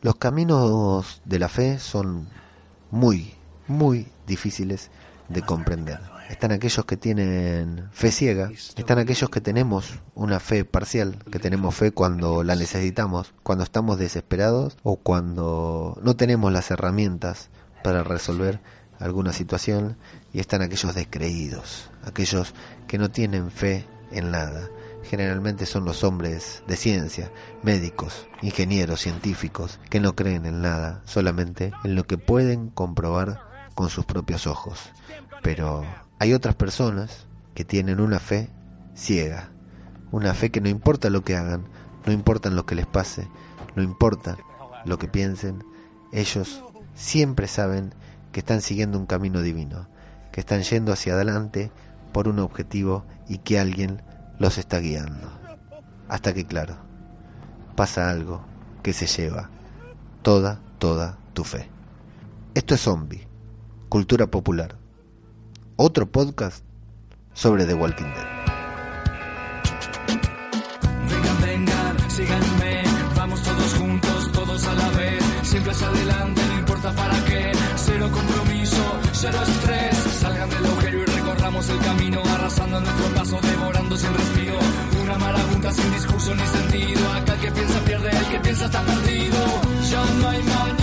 Los caminos de la fe son muy, muy difíciles de comprender. Están aquellos que tienen fe ciega, están aquellos que tenemos una fe parcial, que tenemos fe cuando la necesitamos, cuando estamos desesperados o cuando no tenemos las herramientas para resolver alguna situación y están aquellos descreídos, aquellos que no tienen fe en nada. Generalmente son los hombres de ciencia, médicos, ingenieros, científicos, que no creen en nada, solamente en lo que pueden comprobar con sus propios ojos. Pero hay otras personas que tienen una fe ciega, una fe que no importa lo que hagan, no importa lo que les pase, no importa lo que piensen, ellos siempre saben que están siguiendo un camino divino, que están yendo hacia adelante por un objetivo y que alguien los está guiando. Hasta que, claro, pasa algo que se lleva toda, toda tu fe. Esto es Zombie, Cultura Popular. Otro podcast sobre The Walking Dead. Vengan, vengan, síganme, vamos todos juntos, todos a la vez, siempre hacia adelante, no importa para qué, cero compromiso, cero estrés, salgan del agujero y recorramos el camino, arrasando nuestro paso, devorando sin respiro, una marabunta sin discurso ni sentido, acá el que piensa pierde, el que piensa está perdido, ya no hay mañana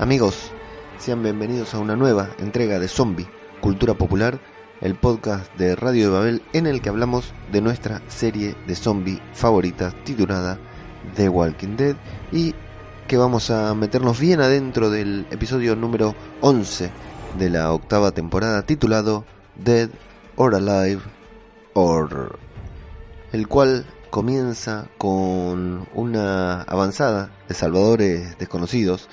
amigos? Sean bienvenidos a una nueva entrega de Zombie, Cultura Popular, el podcast de Radio de Babel en el que hablamos de nuestra serie de zombie favorita titulada The Walking Dead y que vamos a meternos bien adentro del episodio número 11 de la octava temporada titulado Dead or Alive or el cual comienza con una avanzada de salvadores desconocidos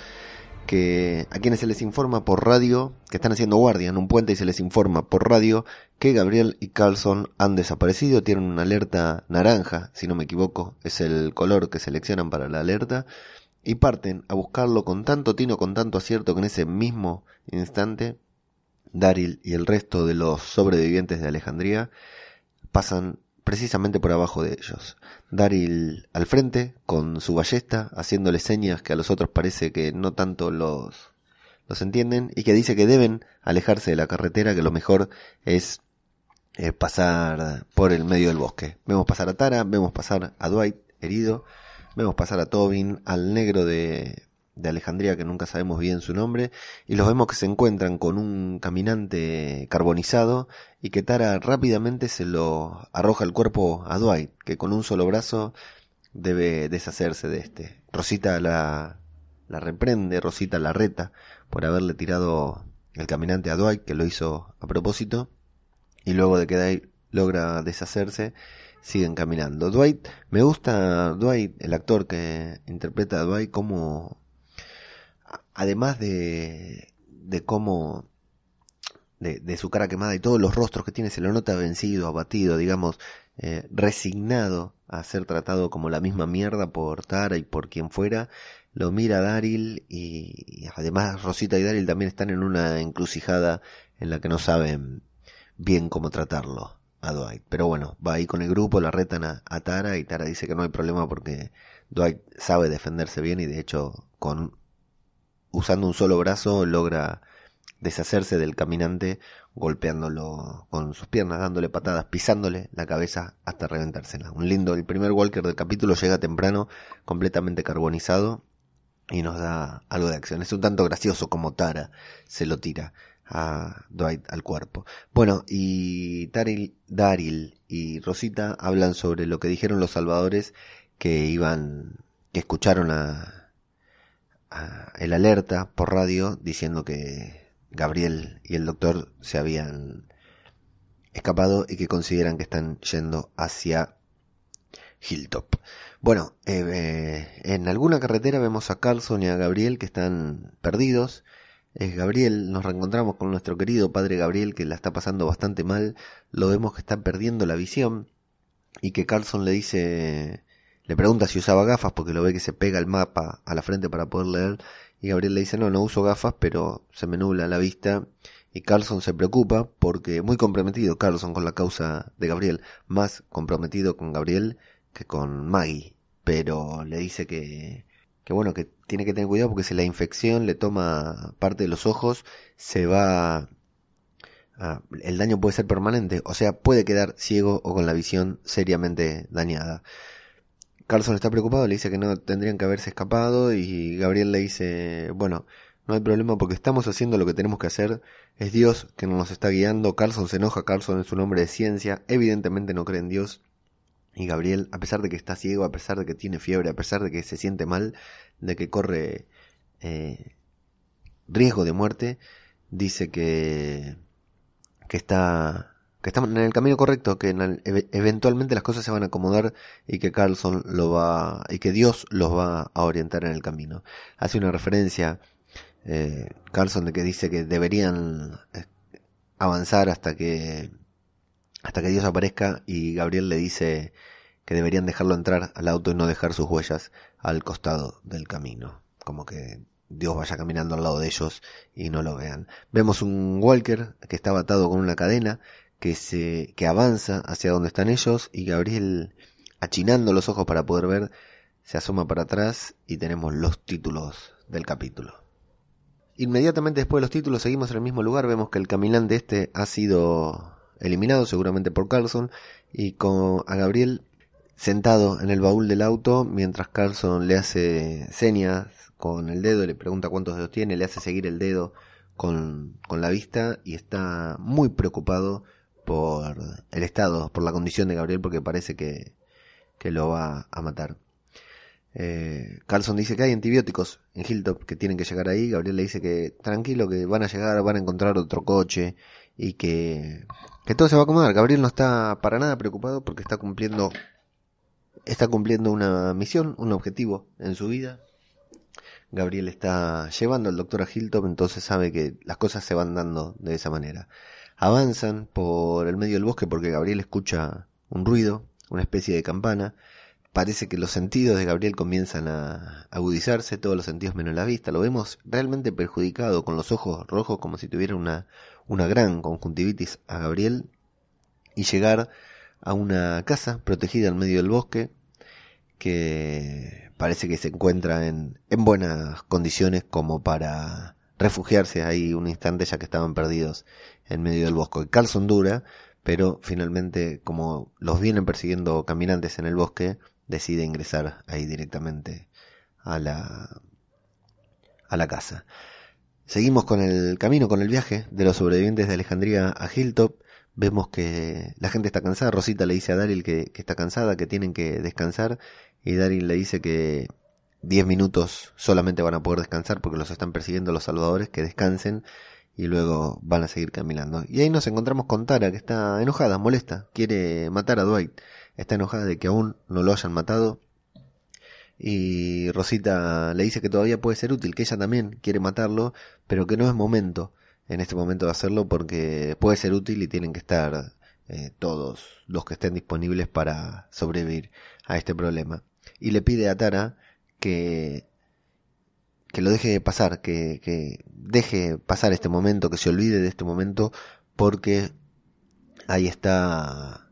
que a quienes se les informa por radio que están haciendo guardia en un puente y se les informa por radio que Gabriel y Carlson han desaparecido, tienen una alerta naranja, si no me equivoco, es el color que seleccionan para la alerta y parten a buscarlo con tanto tino, con tanto acierto que en ese mismo instante Daryl y el resto de los sobrevivientes de Alejandría pasan precisamente por abajo de ellos. Daryl al frente, con su ballesta, haciéndole señas que a los otros parece que no tanto los, los entienden, y que dice que deben alejarse de la carretera, que lo mejor es eh, pasar por el medio del bosque. Vemos pasar a Tara, vemos pasar a Dwight herido, vemos pasar a Tobin, al negro de, de Alejandría, que nunca sabemos bien su nombre, y los vemos que se encuentran con un caminante carbonizado y que Tara rápidamente se lo arroja el cuerpo a Dwight, que con un solo brazo debe deshacerse de este. Rosita la, la reprende, Rosita la reta por haberle tirado el caminante a Dwight, que lo hizo a propósito, y luego de que Dwight logra deshacerse, siguen caminando. Dwight, me gusta Dwight, el actor que interpreta a Dwight, como además de, de cómo de, su cara quemada y todos los rostros que tiene se lo nota vencido, abatido, digamos, eh, resignado a ser tratado como la misma mierda por Tara y por quien fuera, lo mira Daryl y, además Rosita y Daryl también están en una encrucijada en la que no saben bien cómo tratarlo a Dwight. Pero bueno, va ahí con el grupo, la retan a Tara y Tara dice que no hay problema porque Dwight sabe defenderse bien y de hecho con usando un solo brazo logra deshacerse del caminante golpeándolo con sus piernas, dándole patadas, pisándole la cabeza hasta reventársela. Un lindo, el primer Walker del capítulo llega temprano, completamente carbonizado y nos da algo de acción. Es un tanto gracioso como Tara se lo tira a Dwight al cuerpo. Bueno, y Taril, Daryl y Rosita hablan sobre lo que dijeron los salvadores que iban, que escucharon a, el alerta por radio diciendo que Gabriel y el doctor se habían escapado y que consideran que están yendo hacia Hilltop. Bueno, eh, eh, en alguna carretera vemos a Carlson y a Gabriel que están perdidos. Gabriel, nos reencontramos con nuestro querido padre Gabriel que la está pasando bastante mal. Lo vemos que está perdiendo la visión y que Carlson le dice, le pregunta si usaba gafas porque lo ve que se pega el mapa a la frente para poder leer y Gabriel le dice no, no uso gafas pero se me nubla la vista y Carlson se preocupa porque muy comprometido Carlson con la causa de Gabriel, más comprometido con Gabriel que con Maggie, pero le dice que, que bueno, que tiene que tener cuidado porque si la infección le toma parte de los ojos, se va el daño puede ser permanente, o sea, puede quedar ciego o con la visión seriamente dañada. Carlson está preocupado, le dice que no tendrían que haberse escapado y Gabriel le dice, bueno, no hay problema porque estamos haciendo lo que tenemos que hacer, es Dios que nos está guiando, Carlson se enoja, Carlson es un hombre de ciencia, evidentemente no cree en Dios. Y Gabriel, a pesar de que está ciego, a pesar de que tiene fiebre, a pesar de que se siente mal, de que corre eh, riesgo de muerte, dice que que está que estamos en el camino correcto, que eventualmente las cosas se van a acomodar y que Carlson lo va y que Dios los va a orientar en el camino. Hace una referencia eh, Carlson de que dice que deberían eh, avanzar hasta que hasta que Dios aparezca y Gabriel le dice que deberían dejarlo entrar al auto y no dejar sus huellas al costado del camino, como que Dios vaya caminando al lado de ellos y no lo vean. Vemos un Walker que está atado con una cadena que se que avanza hacia donde están ellos y Gabriel achinando los ojos para poder ver se asoma para atrás y tenemos los títulos del capítulo. Inmediatamente después de los títulos seguimos en el mismo lugar, vemos que el caminante este ha sido eliminado seguramente por Carlson y con a Gabriel sentado en el baúl del auto mientras Carlson le hace señas con el dedo, le pregunta cuántos dedos tiene, le hace seguir el dedo con, con la vista y está muy preocupado por el estado, por la condición de Gabriel, porque parece que, que lo va a matar. Eh, Carlson dice que hay antibióticos en Hilltop que tienen que llegar ahí. Gabriel le dice que tranquilo, que van a llegar, van a encontrar otro coche y que, que todo se va a acomodar. Gabriel no está para nada preocupado porque está cumpliendo, está cumpliendo una misión, un objetivo en su vida Gabriel está llevando al doctor a Hilltop, entonces sabe que las cosas se van dando de esa manera. Avanzan por el medio del bosque porque Gabriel escucha un ruido, una especie de campana. Parece que los sentidos de Gabriel comienzan a agudizarse, todos los sentidos menos la vista. Lo vemos realmente perjudicado, con los ojos rojos como si tuviera una, una gran conjuntivitis a Gabriel. Y llegar a una casa protegida en medio del bosque que parece que se encuentra en, en buenas condiciones como para refugiarse ahí un instante ya que estaban perdidos en medio del bosque. Carlson dura, pero finalmente como los vienen persiguiendo caminantes en el bosque, decide ingresar ahí directamente a la, a la casa. Seguimos con el camino, con el viaje de los sobrevivientes de Alejandría a Hilltop. Vemos que la gente está cansada. Rosita le dice a Daryl que, que está cansada, que tienen que descansar y Daryl le dice que 10 minutos solamente van a poder descansar porque los están persiguiendo los salvadores, que descansen y luego van a seguir caminando. Y ahí nos encontramos con Tara, que está enojada, molesta, quiere matar a Dwight. Está enojada de que aún no lo hayan matado. Y Rosita le dice que todavía puede ser útil, que ella también quiere matarlo, pero que no es momento en este momento de hacerlo porque puede ser útil y tienen que estar eh, todos los que estén disponibles para sobrevivir a este problema y le pide a Tara que, que lo deje pasar, que, que deje pasar este momento, que se olvide de este momento, porque ahí está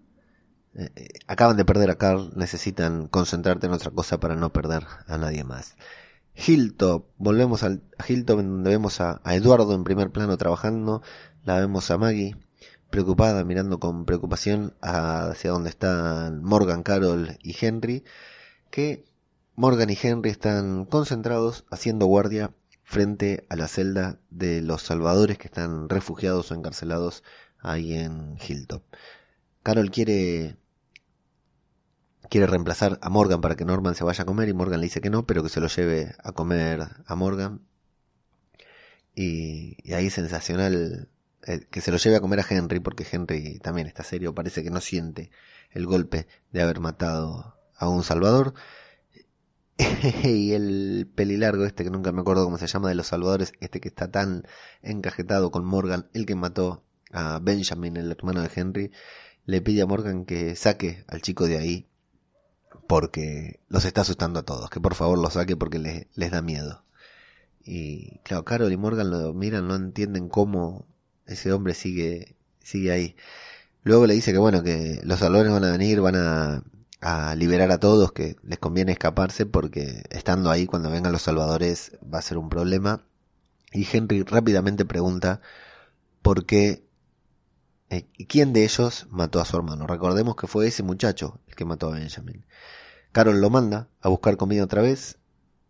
eh, acaban de perder a Carl, necesitan concentrarte en otra cosa para no perder a nadie más. Hilltop, volvemos al, a Hilltop donde vemos a, a, Eduardo en primer plano trabajando, la vemos a Maggie preocupada, mirando con preocupación hacia donde están Morgan, Carol y Henry, que Morgan y Henry están concentrados haciendo guardia frente a la celda de los salvadores que están refugiados o encarcelados ahí en Hilltop. Carol quiere quiere reemplazar a Morgan para que Norman se vaya a comer y Morgan le dice que no, pero que se lo lleve a comer a Morgan. y, y ahí sensacional eh, que se lo lleve a comer a Henry, porque Henry también está serio, parece que no siente el golpe de haber matado a un salvador. y el pelilargo este que nunca me acuerdo cómo se llama de los salvadores, este que está tan encajetado con Morgan, el que mató a Benjamin, el hermano de Henry, le pide a Morgan que saque al chico de ahí porque los está asustando a todos, que por favor lo saque porque les, les da miedo. Y claro, Carol y Morgan lo miran, no entienden cómo ese hombre sigue, sigue ahí. Luego le dice que bueno, que los salvadores van a venir, van a, a liberar a todos, que les conviene escaparse porque estando ahí cuando vengan los salvadores va a ser un problema. Y Henry rápidamente pregunta por qué eh, quién de ellos mató a su hermano. Recordemos que fue ese muchacho el que mató a Benjamin. Carol lo manda a buscar comida otra vez.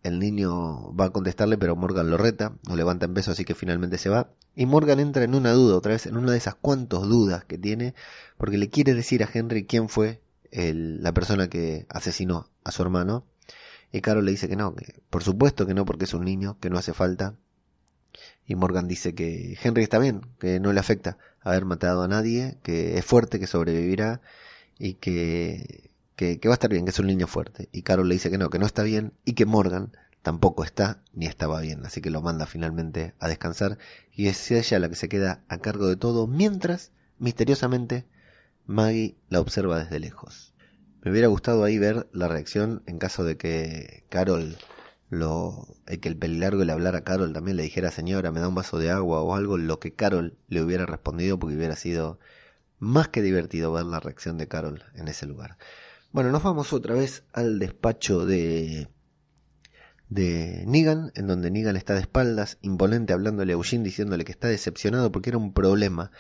El niño va a contestarle, pero Morgan lo reta, lo levanta en beso, así que finalmente se va. Y Morgan entra en una duda, otra vez, en una de esas cuantas dudas que tiene, porque le quiere decir a Henry quién fue el, la persona que asesinó a su hermano. Y Carol le dice que no, que por supuesto que no, porque es un niño, que no hace falta. Y Morgan dice que Henry está bien, que no le afecta haber matado a nadie, que es fuerte, que sobrevivirá y que, que, va a estar bien, que es un niño fuerte. Y Carol le dice que no, que no está bien y que Morgan tampoco está ni estaba bien, así que lo manda finalmente a descansar y es ella la que se queda a cargo de todo, mientras, misteriosamente, Maggie la observa desde lejos. Me hubiera gustado ahí ver la reacción en caso de que Carol lo el que el pelilargo le hablara a Carol también le dijera señora me da un vaso de agua o algo lo que Carol le hubiera respondido porque hubiera sido más que divertido ver la reacción de Carol en ese lugar bueno nos vamos otra vez al despacho de de Negan en donde Negan está de espaldas imponente hablándole a Eugene diciéndole que está decepcionado porque era un problema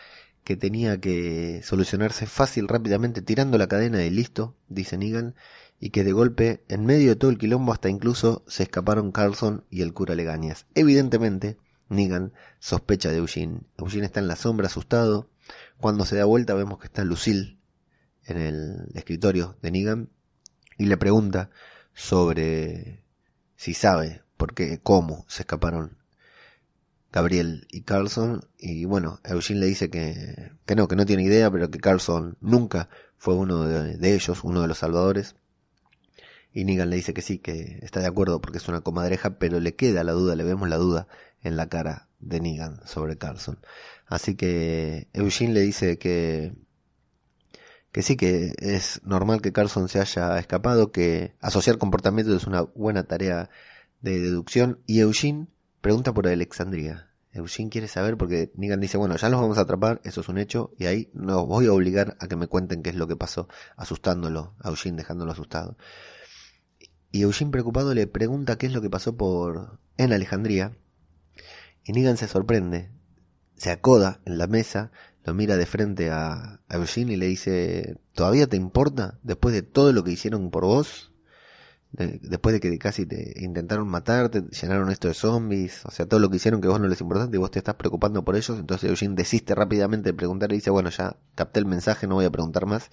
que tenía que solucionarse fácil, rápidamente, tirando la cadena y listo, dice Negan, y que de golpe, en medio de todo el quilombo, hasta incluso se escaparon Carlson y el cura Legañas. Evidentemente, Negan sospecha de Eugene. Eugene está en la sombra, asustado. Cuando se da vuelta vemos que está Lucille en el escritorio de Negan y le pregunta sobre si sabe por qué, cómo se escaparon Gabriel y Carlson. Y bueno, Eugene le dice que, que no, que no tiene idea, pero que Carlson nunca fue uno de, ellos, uno de los salvadores. Y Negan le dice que sí, que está de acuerdo porque es una comadreja, pero le queda la duda, le vemos la duda en la cara de Negan sobre Carlson. Así que Eugene le dice que que sí que es normal que Carlson se haya escapado, que asociar comportamientos es una buena tarea de deducción y Eugene pregunta por Alexandria. Eugene quiere saber porque Negan dice, bueno, ya los vamos a atrapar, eso es un hecho, y ahí no voy a obligar a que me cuenten qué es lo que pasó, asustándolo, a Eugene dejándolo asustado. Y Eugene preocupado le pregunta qué es lo que pasó por en Alejandría, y Negan se sorprende, se acoda en la mesa, lo mira de frente a, a Eugene y le dice, ¿todavía te importa después de todo lo que hicieron por vos? Después de que casi te intentaron matarte, llenaron esto de zombies, o sea, todo lo que hicieron que vos no les importante y vos te estás preocupando por ellos, entonces Eugene desiste rápidamente de preguntar y dice, bueno, ya capté el mensaje, no voy a preguntar más.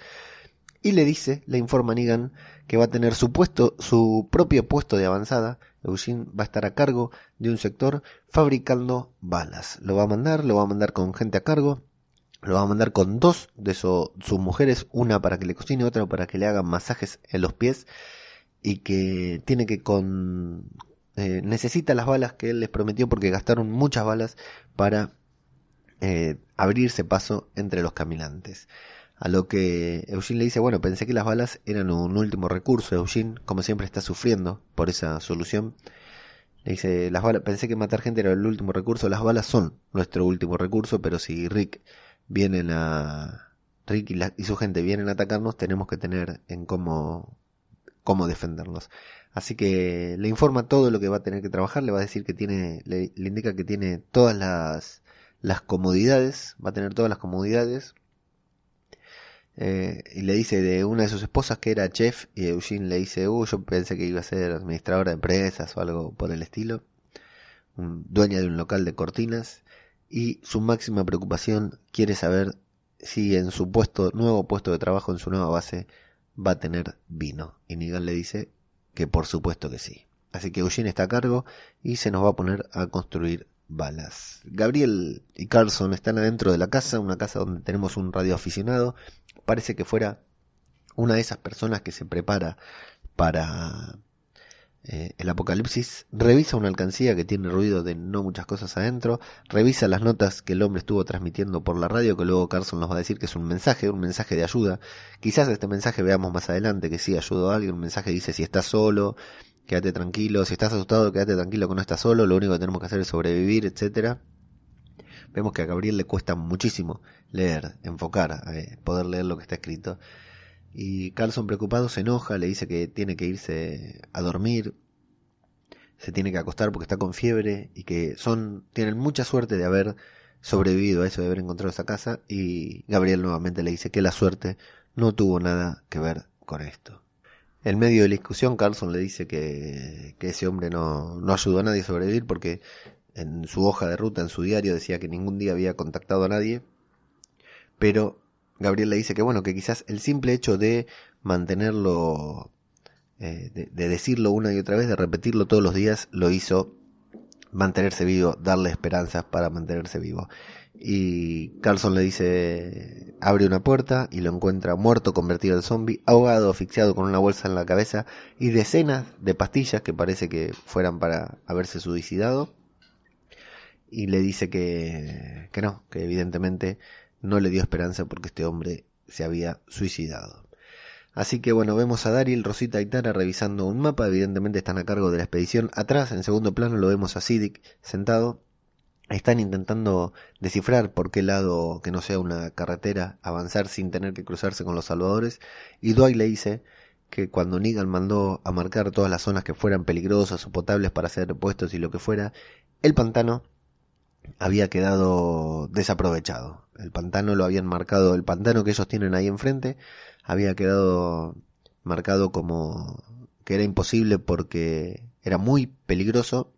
Y le dice, le informa a Negan que va a tener su puesto, su propio puesto de avanzada. Eugene va a estar a cargo de un sector fabricando balas. Lo va a mandar, lo va a mandar con gente a cargo, lo va a mandar con dos de sus mujeres, una para que le cocine, otra para que le hagan masajes en los pies y que tiene que con eh, necesita las balas que él les prometió porque gastaron muchas balas para eh, abrirse paso entre los caminantes. A lo que Eugene le dice, bueno, pensé que las balas eran un último recurso. Eugene, como siempre, está sufriendo por esa solución. Le dice, las balas, pensé que matar gente era el último recurso. Las balas son nuestro último recurso, pero si Rick vienen a... Rick y, y su gente vienen a atacarnos, tenemos que tener en cómo cómo defenderlos. Así que le informa todo lo que va a tener que trabajar, le va a decir que tiene, le, indica que tiene todas las, las comodidades, va a tener todas las comodidades. Eh, y le dice de una de sus esposas que era chef y Eugene le dice, uh, yo pensé que iba a ser administradora de empresas o algo por el estilo, un, dueña de un local de cortinas y su máxima preocupación quiere saber si en su puesto, nuevo puesto de trabajo en su nueva base va a tener vino. Y Negan le dice que por supuesto que sí. Así que Eugene está a cargo y se nos va a poner a construir balas. Gabriel y Carlson están adentro de la casa, una casa donde tenemos un radioaficionado. Parece que fuera una de esas personas que se prepara para eh, el apocalipsis, revisa una alcancía que tiene ruido de no muchas cosas adentro, revisa las notas que el hombre estuvo transmitiendo por la radio, que luego Carson nos va a decir que es un mensaje, un mensaje de ayuda. Quizás este mensaje veamos más adelante que sí ayudó a alguien, un mensaje dice si estás solo, quédate tranquilo, si estás asustado, quédate tranquilo que no estás solo, lo único que tenemos que hacer es sobrevivir, etcétera. Vemos que a Gabriel le cuesta muchísimo leer, enfocar, eh, poder leer lo que está escrito. Y Carlson preocupado se enoja, le dice que tiene que irse a dormir, se tiene que acostar porque está con fiebre y que son tienen mucha suerte de haber sobrevivido a eso, de haber encontrado esa casa y Gabriel nuevamente le dice que la suerte no tuvo nada que ver con esto. En medio de la discusión, Carlson le dice que, ese hombre no, no ayudó a nadie a sobrevivir porque en su hoja de ruta, en su diario, decía que ningún día había contactado a nadie, pero Gabriel le dice que bueno, que quizás el simple hecho de mantenerlo, eh, de, decirlo una y otra vez, de repetirlo todos los días, lo hizo mantenerse vivo, darle esperanzas para mantenerse vivo. Y Carlson le dice, abre una puerta y lo encuentra muerto, convertido en zombie, ahogado, asfixiado con una bolsa en la cabeza y decenas de pastillas que parece que fueran para haberse suicidado. Y le dice que, que no, que evidentemente no le dio esperanza porque este hombre se había suicidado. Así que bueno, vemos a Daryl, Rosita y Tara revisando un mapa, evidentemente están a cargo de la expedición. Atrás, en segundo plano, lo vemos a Siddiq sentado. Están intentando descifrar por qué lado, que no sea una carretera, avanzar sin tener que cruzarse con los salvadores. Y Dwight le dice que cuando Negan mandó a marcar todas las zonas que fueran peligrosas o potables para ser puestos y lo que fuera, el pantano había quedado desaprovechado. El pantano lo habían marcado, el pantano que ellos tienen ahí enfrente, había quedado marcado como que era imposible porque era muy peligroso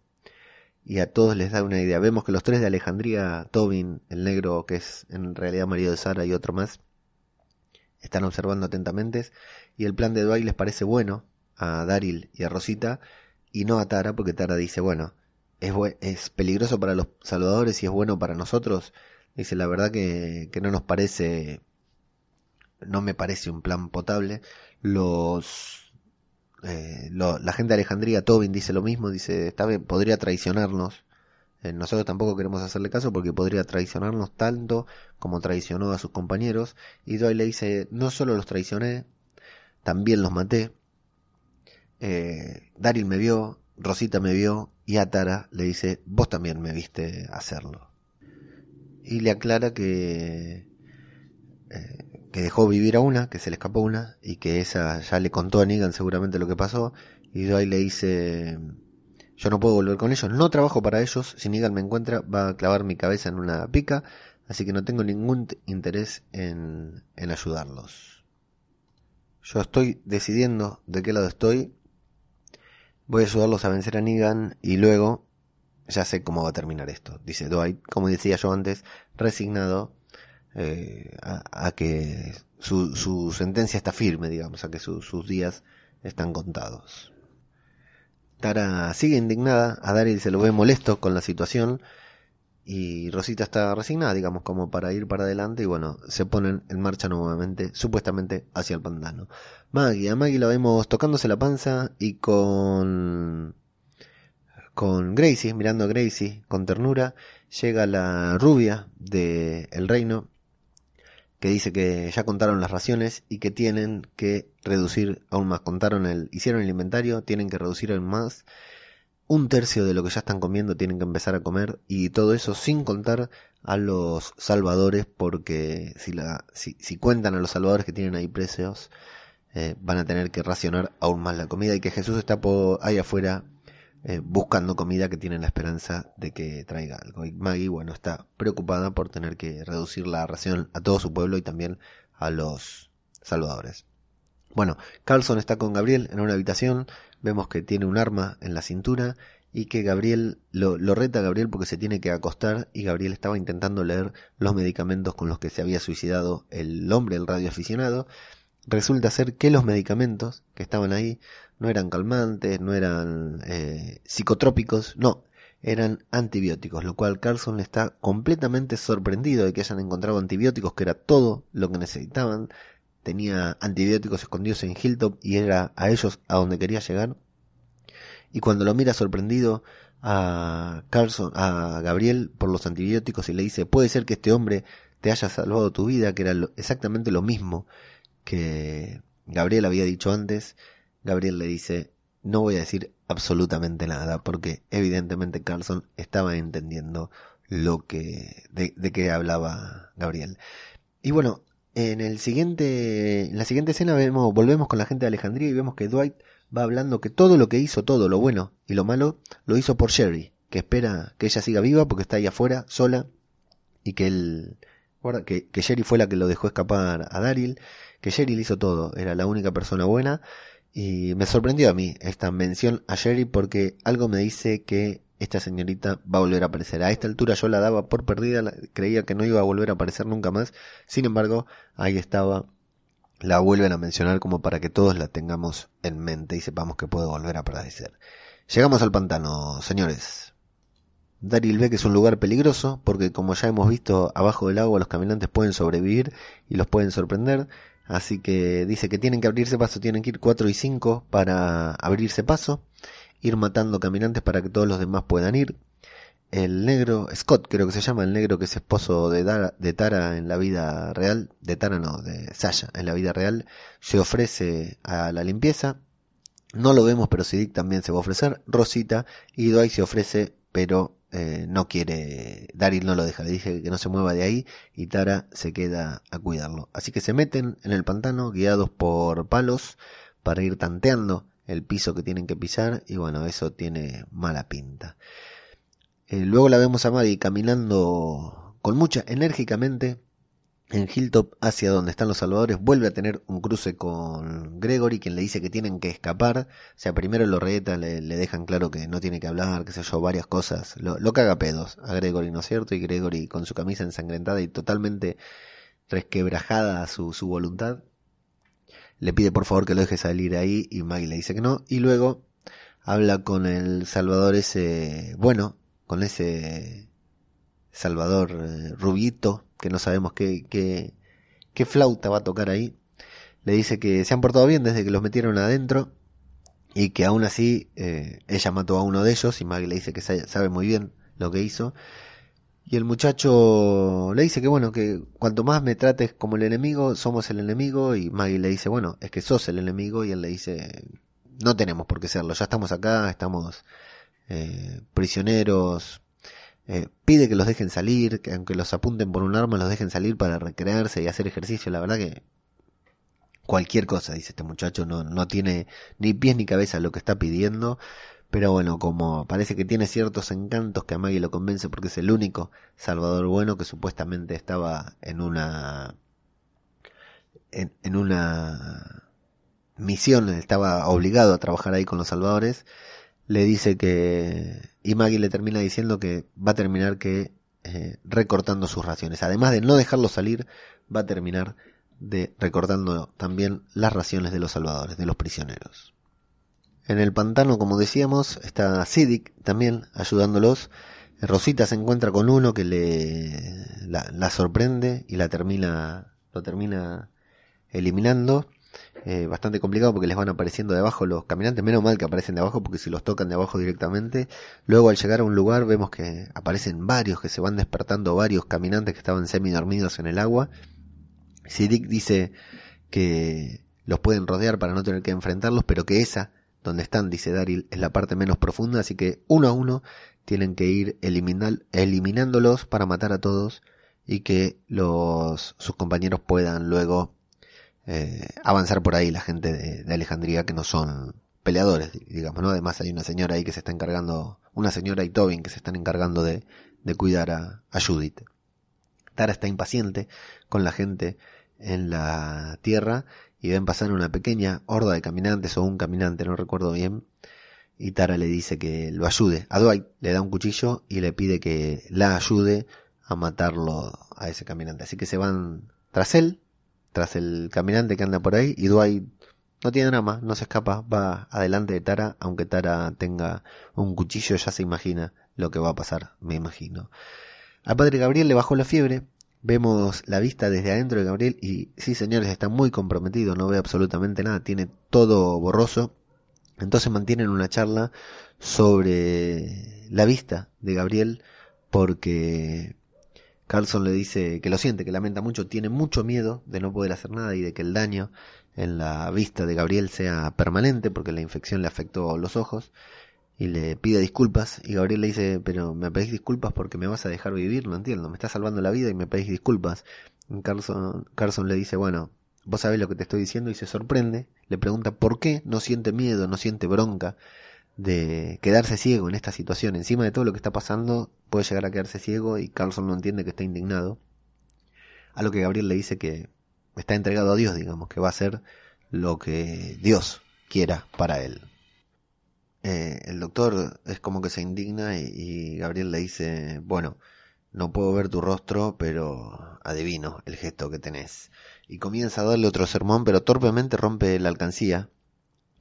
y a todos les da una idea. Vemos que los tres de Alejandría, Tobin, el negro que es en realidad marido de Sara y otro más, están observando atentamente y el plan de Dwight les parece bueno a Daryl y a Rosita y no a Tara porque Tara dice, bueno, es, peligroso para los salvadores y es bueno para nosotros. Dice, la verdad que, no nos parece, no me parece un plan potable. Los, eh, la gente de Alejandría, Tobin dice lo mismo, dice, está bien, podría traicionarnos. Eh, nosotros tampoco queremos hacerle caso porque podría traicionarnos tanto como traicionó a sus compañeros. Y Doyle le dice, no solo los traicioné, también los maté. Eh, Daryl me vio, Rosita me vio y a Tara le dice, vos también me viste hacerlo. Y le aclara que, eh, que dejó vivir a una, que se le escapó una, y que esa ya le contó a Negan seguramente lo que pasó. Y Dwight le dice, yo no puedo volver con ellos, no trabajo para ellos, si Negan me encuentra va a clavar mi cabeza en una pica, así que no tengo ningún interés en, en ayudarlos. Yo estoy decidiendo de qué lado estoy Voy a ayudarlos a vencer a Negan y luego ya sé cómo va a terminar esto. Dice Dwight, como decía yo antes, resignado eh, a, que su, su, sentencia está firme, digamos, a que sus días están contados. Tara sigue indignada, a Daryl se lo ve molesto con la situación y Rosita está resignada, digamos, como para ir para adelante y bueno, se ponen en marcha nuevamente, supuestamente hacia el pantano. Maggie, a Maggie la vemos tocándose la panza y con con Gracie, mirando a Gracie con ternura, llega la rubia de el reino que dice que ya contaron las raciones y que tienen que reducir aún más. Contaron el, hicieron el inventario, tienen que reducir aún más un tercio de lo que ya están comiendo tienen que empezar a comer y todo eso sin contar a los salvadores porque si, la, si, si cuentan a los salvadores que tienen ahí precios eh, van a tener que racionar aún más la comida y que Jesús está por ahí afuera eh, buscando comida que tienen la esperanza de que traiga algo. Y Maggie, bueno, está preocupada por tener que reducir la ración a todo su pueblo y también a los salvadores. Bueno, Carlson está con Gabriel en una habitación, vemos que tiene un arma en la cintura y que Gabriel lo, reta a Gabriel porque se tiene que acostar y Gabriel estaba intentando leer los medicamentos con los que se había suicidado el hombre, el radioaficionado. Resulta ser que los medicamentos que estaban ahí no eran calmantes, no eran eh, psicotrópicos, no, eran antibióticos, lo cual Carlson está completamente sorprendido de que hayan encontrado antibióticos, que era todo lo que necesitaban. Tenía antibióticos escondidos en Hilltop y era a ellos a donde quería llegar. Y cuando lo mira sorprendido a Carlson, a Gabriel por los antibióticos y le dice, puede ser que este hombre te haya salvado tu vida, que era exactamente lo mismo que Gabriel había dicho antes. Gabriel le dice, no voy a decir absolutamente nada porque evidentemente Carlson estaba entendiendo lo que de, de qué hablaba Gabriel. Y bueno, en el siguiente en la siguiente escena vemos volvemos con la gente de Alejandría y vemos que Dwight va hablando que todo lo que hizo, todo lo bueno y lo malo, lo hizo por Sherry, que espera que ella siga viva porque está ahí afuera sola y que él que, que Sherry fue la que lo dejó escapar a Daryl, que Sherry hizo todo, era la única persona buena y me sorprendió a mí esta mención a Sherry porque algo me dice que esta señorita va a volver a aparecer. A esta altura yo la daba por perdida, creía que no iba a volver a aparecer nunca más. Sin embargo, ahí estaba. La vuelven a mencionar como para que todos la tengamos en mente y sepamos que puede volver a aparecer. Llegamos al pantano, señores. Daryl ve que es un lugar peligroso porque como ya hemos visto abajo del agua los caminantes pueden sobrevivir y los pueden sorprender. Así que dice que tienen que abrirse paso, tienen que ir 4 y 5 para abrirse paso, ir matando caminantes para que todos los demás puedan ir. El negro, Scott creo que se llama, el negro que es esposo de, Tara en la vida real, de Tara no, de Sasha en la vida real, se ofrece a la limpieza. No lo vemos, pero Sidic también se va a ofrecer. Rosita y Dwight se ofrece, pero eh, no quiere, Daryl no lo deja, le dije que no se mueva de ahí y Tara se queda a cuidarlo. Así que se meten en el pantano guiados por palos para ir tanteando el piso que tienen que pisar y bueno, eso tiene mala pinta. Eh, luego la vemos a Maggie caminando con mucha enérgicamente en Hilltop hacia donde están los salvadores, vuelve a tener un cruce con Gregory, quien le dice que tienen que escapar. O sea, primero lo reta, le, dejan claro que no tiene que hablar, que sé yo, varias cosas. Lo, lo caga pedos a Gregory, ¿no es cierto? Y Gregory con su camisa ensangrentada y totalmente resquebrajada su, su voluntad, le pide por favor que lo deje salir ahí y Maggie le dice que no. Y luego habla con el Salvador ese, bueno, con ese Salvador eh, Rubito, que no sabemos qué, qué, qué flauta va a tocar ahí. Le dice que se han portado bien desde que los metieron adentro y que aún así eh, ella mató a uno de ellos y Maggie le dice que sabe muy bien lo que hizo. Y el muchacho le dice que bueno, que cuanto más me trates como el enemigo, somos el enemigo. Y Maggie le dice, bueno, es que sos el enemigo. Y él le dice, no tenemos por qué serlo, ya estamos acá, estamos eh, prisioneros, eh, pide que los dejen salir, que aunque los apunten por un arma, los dejen salir para recrearse y hacer ejercicio. La verdad que cualquier cosa, dice este muchacho, no, no tiene ni pies ni cabeza lo que está pidiendo. Pero bueno, como parece que tiene ciertos encantos que a Maggie lo convence porque es el único Salvador bueno que supuestamente estaba en una en, una misión, estaba obligado a trabajar ahí con los salvadores le dice que... Y Maggie le termina diciendo que va a terminar que eh, recortando sus raciones. Además de no dejarlo salir, va a terminar de recortando también las raciones de los salvadores, de los prisioneros. En el pantano, como decíamos, está Sidic también ayudándolos. Rosita se encuentra con uno que le la, sorprende y la termina lo termina eliminando eh, bastante complicado porque les van apareciendo de abajo los caminantes, menos mal que aparecen de abajo porque si los tocan de abajo directamente, luego al llegar a un lugar vemos que aparecen varios, que se van despertando varios caminantes que estaban semi dormidos en el agua. Sidic dice que los pueden rodear para no tener que enfrentarlos, pero que esa, donde están, dice Daryl, es la parte menos profunda, así que uno a uno tienen que ir eliminándolos para matar a todos y que los sus compañeros puedan luego eh, avanzar por ahí la gente de, Alejandría que no son peleadores, digamos, ¿no? Además hay una señora ahí que se está encargando, una señora y Tobin que se están encargando de, cuidar a, a Judith. Tara está impaciente con la gente en la tierra y ven pasar una pequeña horda de caminantes o un caminante, no recuerdo bien, y Tara le dice que lo ayude. A Dwight le da un cuchillo y le pide que la ayude a matarlo a ese caminante. Así que se van tras él tras el caminante que anda por ahí y Dwight no tiene más, no se escapa, va adelante de Tara, aunque Tara tenga un cuchillo, ya se imagina lo que va a pasar, me imagino. Al padre Gabriel le bajó la fiebre, vemos la vista desde adentro de Gabriel y sí señores, está muy comprometido, no ve absolutamente nada, tiene todo borroso. Entonces mantienen una charla sobre la vista de Gabriel porque Carlson le dice que lo siente, que lamenta mucho, tiene mucho miedo de no poder hacer nada y de que el daño en la vista de Gabriel sea permanente porque la infección le afectó los ojos y le pide disculpas y Gabriel le dice, pero me pedís disculpas porque me vas a dejar vivir, no entiendo, me estás salvando la vida y me pedís disculpas. Carlson, Carlson le dice, bueno, vos sabés lo que te estoy diciendo y se sorprende, le pregunta por qué no siente miedo, no siente bronca de quedarse ciego en esta situación. Encima de todo lo que está pasando, puede llegar a quedarse ciego y Carlson no entiende que está indignado. A lo que Gabriel le dice que está entregado a Dios, digamos, que va a hacer lo que Dios quiera para él. Eh, el doctor es como que se indigna y, Gabriel le dice, bueno, no puedo ver tu rostro, pero adivino el gesto que tenés. Y comienza a darle otro sermón, pero torpemente rompe la alcancía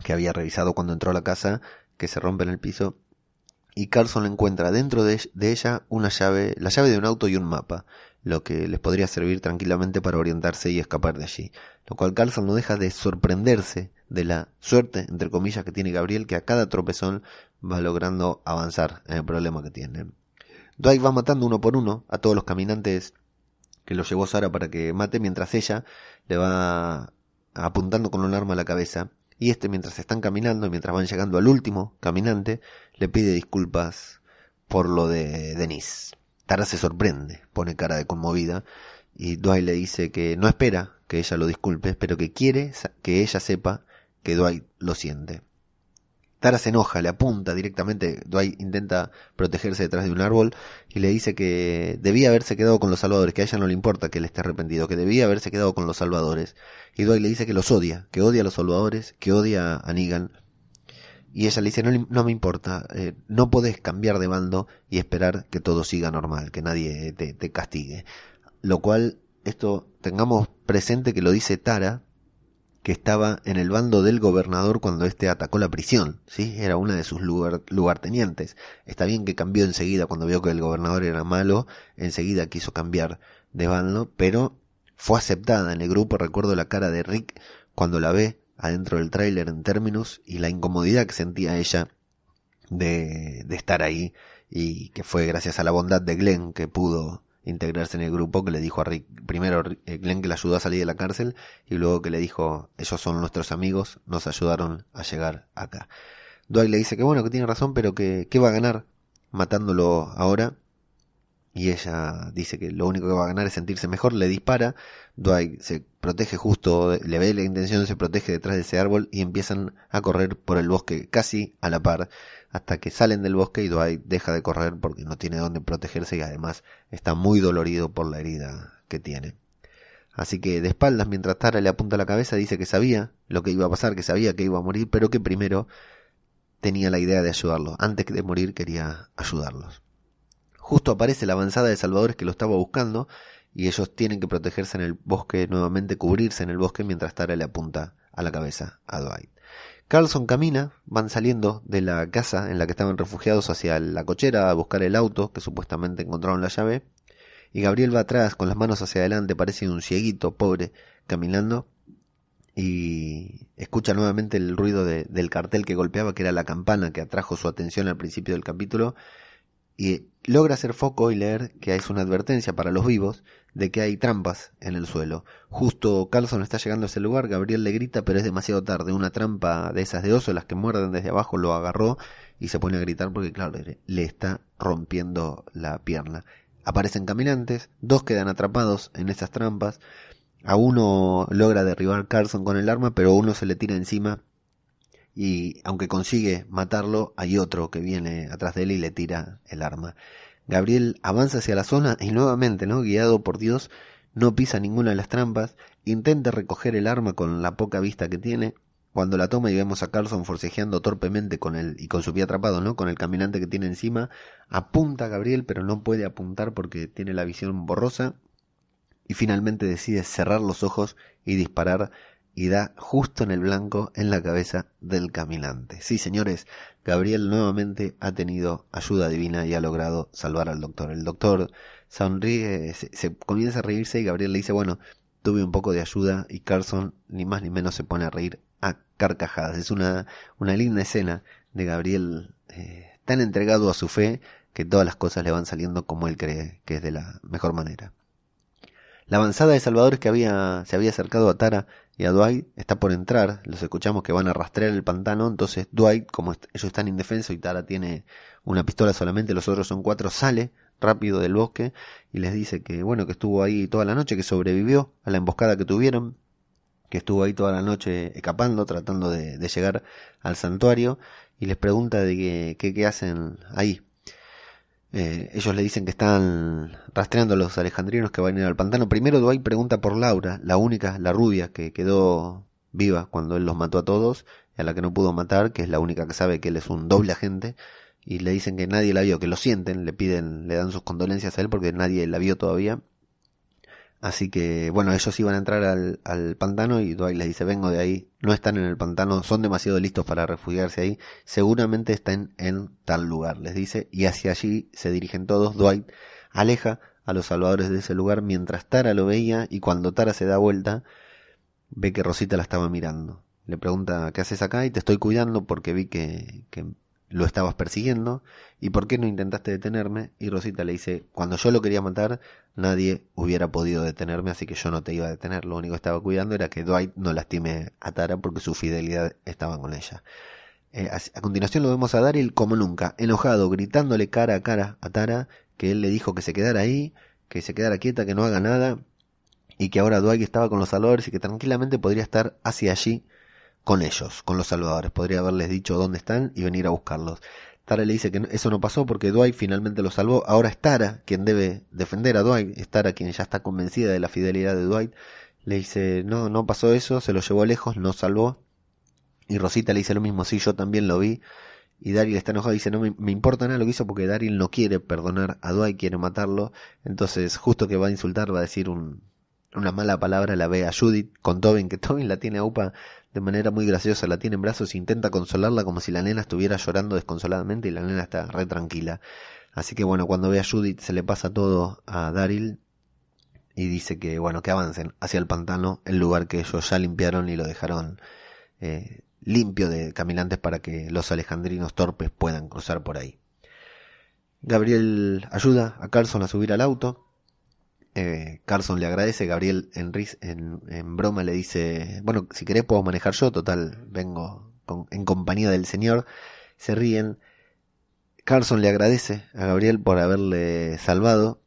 que había revisado cuando entró a la casa, que se rompe en el piso, y Carlson encuentra dentro de, de ella una llave, la llave de un auto y un mapa lo que les podría servir tranquilamente para orientarse y escapar de allí. Lo cual Carlson no deja de sorprenderse de la suerte, entre comillas, que tiene Gabriel, que a cada tropezón va logrando avanzar en el problema que tiene. Dwight va matando uno por uno a todos los caminantes que lo llevó Sara para que mate, mientras ella le va apuntando con un arma a la cabeza. Y este, mientras están caminando, mientras van llegando al último caminante, le pide disculpas por lo de Denise. Tara se sorprende, pone cara de conmovida y Dwight le dice que no espera que ella lo disculpe, pero que quiere que ella sepa que Dwight lo siente. Tara se enoja, le apunta directamente, Dwight intenta protegerse detrás de un árbol y le dice que debía haberse quedado con los salvadores, que a ella no le importa que él esté arrepentido, que debía haberse quedado con los salvadores. Y Dwight le dice que los odia, que odia a los salvadores, que odia a Negan, y ella le dice, no, no me importa, eh, no podés cambiar de bando y esperar que todo siga normal, que nadie te, te castigue. Lo cual, esto tengamos presente que lo dice Tara, que estaba en el bando del gobernador cuando éste atacó la prisión, ¿sí? Era una de sus lugar, lugartenientes. Está bien que cambió enseguida cuando vio que el gobernador era malo, enseguida quiso cambiar de bando, pero fue aceptada en el grupo. Recuerdo la cara de Rick cuando la ve adentro del tráiler en términos y la incomodidad que sentía ella de, de estar ahí y que fue gracias a la bondad de Glenn que pudo integrarse en el grupo que le dijo a Rick, primero eh, Glenn que le ayudó a salir de la cárcel y luego que le dijo ellos son nuestros amigos, nos ayudaron a llegar acá. Dwight le dice que bueno, que tiene razón, pero que, que va a ganar matándolo ahora y ella dice que lo único que va a ganar es sentirse mejor, le dispara, Dwight se protege justo, le ve la intención, se protege detrás de ese árbol y empiezan a correr por el bosque casi a la par, hasta que salen del bosque y Dwight deja de correr porque no tiene dónde protegerse y además está muy dolorido por la herida que tiene. Así que de espaldas, mientras Tara le apunta la cabeza, dice que sabía lo que iba a pasar, que sabía que iba a morir, pero que primero tenía la idea de ayudarlos. Antes de morir quería ayudarlos. Justo aparece la avanzada de salvadores que lo estaba buscando y ellos tienen que protegerse en el bosque, nuevamente cubrirse en el bosque mientras Tara le apunta a la cabeza a Dwight. Carlson camina, van saliendo de la casa en la que estaban refugiados hacia la cochera a buscar el auto que supuestamente encontraron la llave y Gabriel va atrás con las manos hacia adelante, parece un cieguito pobre caminando y escucha nuevamente el ruido del cartel que golpeaba, que era la campana que atrajo su atención al principio del capítulo, y logra hacer foco y leer que es una advertencia para los vivos de que hay trampas en el suelo. Justo Carlson está llegando a ese lugar, Gabriel le grita, pero es demasiado tarde. Una trampa de esas de oso, las que muerden desde abajo, lo agarró y se pone a gritar porque, claro, le está rompiendo la pierna. Aparecen caminantes, dos quedan atrapados en esas trampas. A uno logra derribar Carlson con el arma, pero uno se le tira encima y aunque consigue matarlo, hay otro que viene atrás de él y le tira el arma. Gabriel avanza hacia la zona y nuevamente, ¿no? guiado por Dios, no pisa ninguna de las trampas, intenta recoger el arma con la poca vista que tiene, cuando la toma y vemos a Carlson forcejeando torpemente con él y con su pie atrapado, ¿no? Con el caminante que tiene encima, apunta a Gabriel, pero no puede apuntar porque tiene la visión borrosa y finalmente decide cerrar los ojos y disparar y da justo en el blanco en la cabeza del caminante. Sí, señores, Gabriel nuevamente ha tenido ayuda divina y ha logrado salvar al doctor. El doctor sonríe, se, comienza a reírse y Gabriel le dice, bueno, tuve un poco de ayuda y Carson ni más ni menos se pone a reír a carcajadas. Es una, una linda escena de Gabriel eh, tan entregado a su fe que todas las cosas le van saliendo como él cree que es de la mejor manera. La avanzada de salvadores que había, se había acercado a Tara y a Dwight está por entrar. Los escuchamos que van a rastrear el pantano. Entonces Dwight, como ellos están indefensos y Tara tiene una pistola solamente, los otros son cuatro, sale rápido del bosque y les dice que bueno que estuvo ahí toda la noche, que sobrevivió a la emboscada que tuvieron, que estuvo ahí toda la noche escapando, tratando de, llegar al santuario y les pregunta de qué, hacen ahí. Eh, ellos le dicen que están rastreando a los alejandrinos que van a ir al pantano. Primero Dwight pregunta por Laura, la única, la rubia, que quedó viva cuando él los mató a todos, y a la que no pudo matar, que es la única que sabe que él es un doble agente, y le dicen que nadie la vio, que lo sienten, le piden, le dan sus condolencias a él porque nadie la vio todavía. Así que, bueno, ellos iban a entrar al, al, pantano y Dwight les dice, vengo de ahí, no están en el pantano, son demasiado listos para refugiarse ahí, seguramente están en tal lugar, les dice, y hacia allí se dirigen todos. Dwight aleja a los salvadores de ese lugar mientras Tara lo veía y cuando Tara se da vuelta, ve que Rosita la estaba mirando. Le pregunta, ¿qué haces acá? Y te estoy cuidando porque vi que, que lo estabas persiguiendo y por qué no intentaste detenerme y Rosita le dice cuando yo lo quería matar nadie hubiera podido detenerme así que yo no te iba a detener. Lo único que estaba cuidando era que Dwight no lastime a Tara porque su fidelidad estaba con ella. Eh, a, continuación lo vemos a Daryl como nunca enojado gritándole cara a cara a Tara que él le dijo que se quedara ahí que se quedara quieta que no haga nada y que ahora Dwight estaba con los salvadores y que tranquilamente podría estar hacia allí con ellos, con los salvadores. Podría haberles dicho dónde están y venir a buscarlos. Tara le dice que eso no pasó porque Dwight finalmente lo salvó. Ahora es Tara quien debe defender a Dwight. Es Tara quien ya está convencida de la fidelidad de Dwight. Le dice, no, no pasó eso, se lo llevó lejos, no salvó. Y Rosita le dice lo mismo, sí, yo también lo vi. Y Daryl está enojado y dice, no me, me, importa nada lo que hizo porque Daryl no quiere perdonar a Dwight, quiere matarlo. Entonces, justo que va a insultar, va a decir un, una mala palabra, la ve a Judith con Tobin, que Tobin la tiene a Upa de manera muy graciosa, la tiene en brazos e intenta consolarla como si la nena estuviera llorando desconsoladamente y la nena está re tranquila. Así que bueno, cuando ve a Judith se le pasa todo a Daryl y dice que bueno, que avancen hacia el pantano, el lugar que ellos ya limpiaron y lo dejaron eh, limpio de caminantes para que los alejandrinos torpes puedan cruzar por ahí. Gabriel ayuda a Carson a subir al auto eh, Carson le agradece, Gabriel en, broma le dice, bueno, si querés puedo manejar yo, total, vengo en compañía del señor. Se ríen. Carson le agradece a Gabriel por haberle salvado.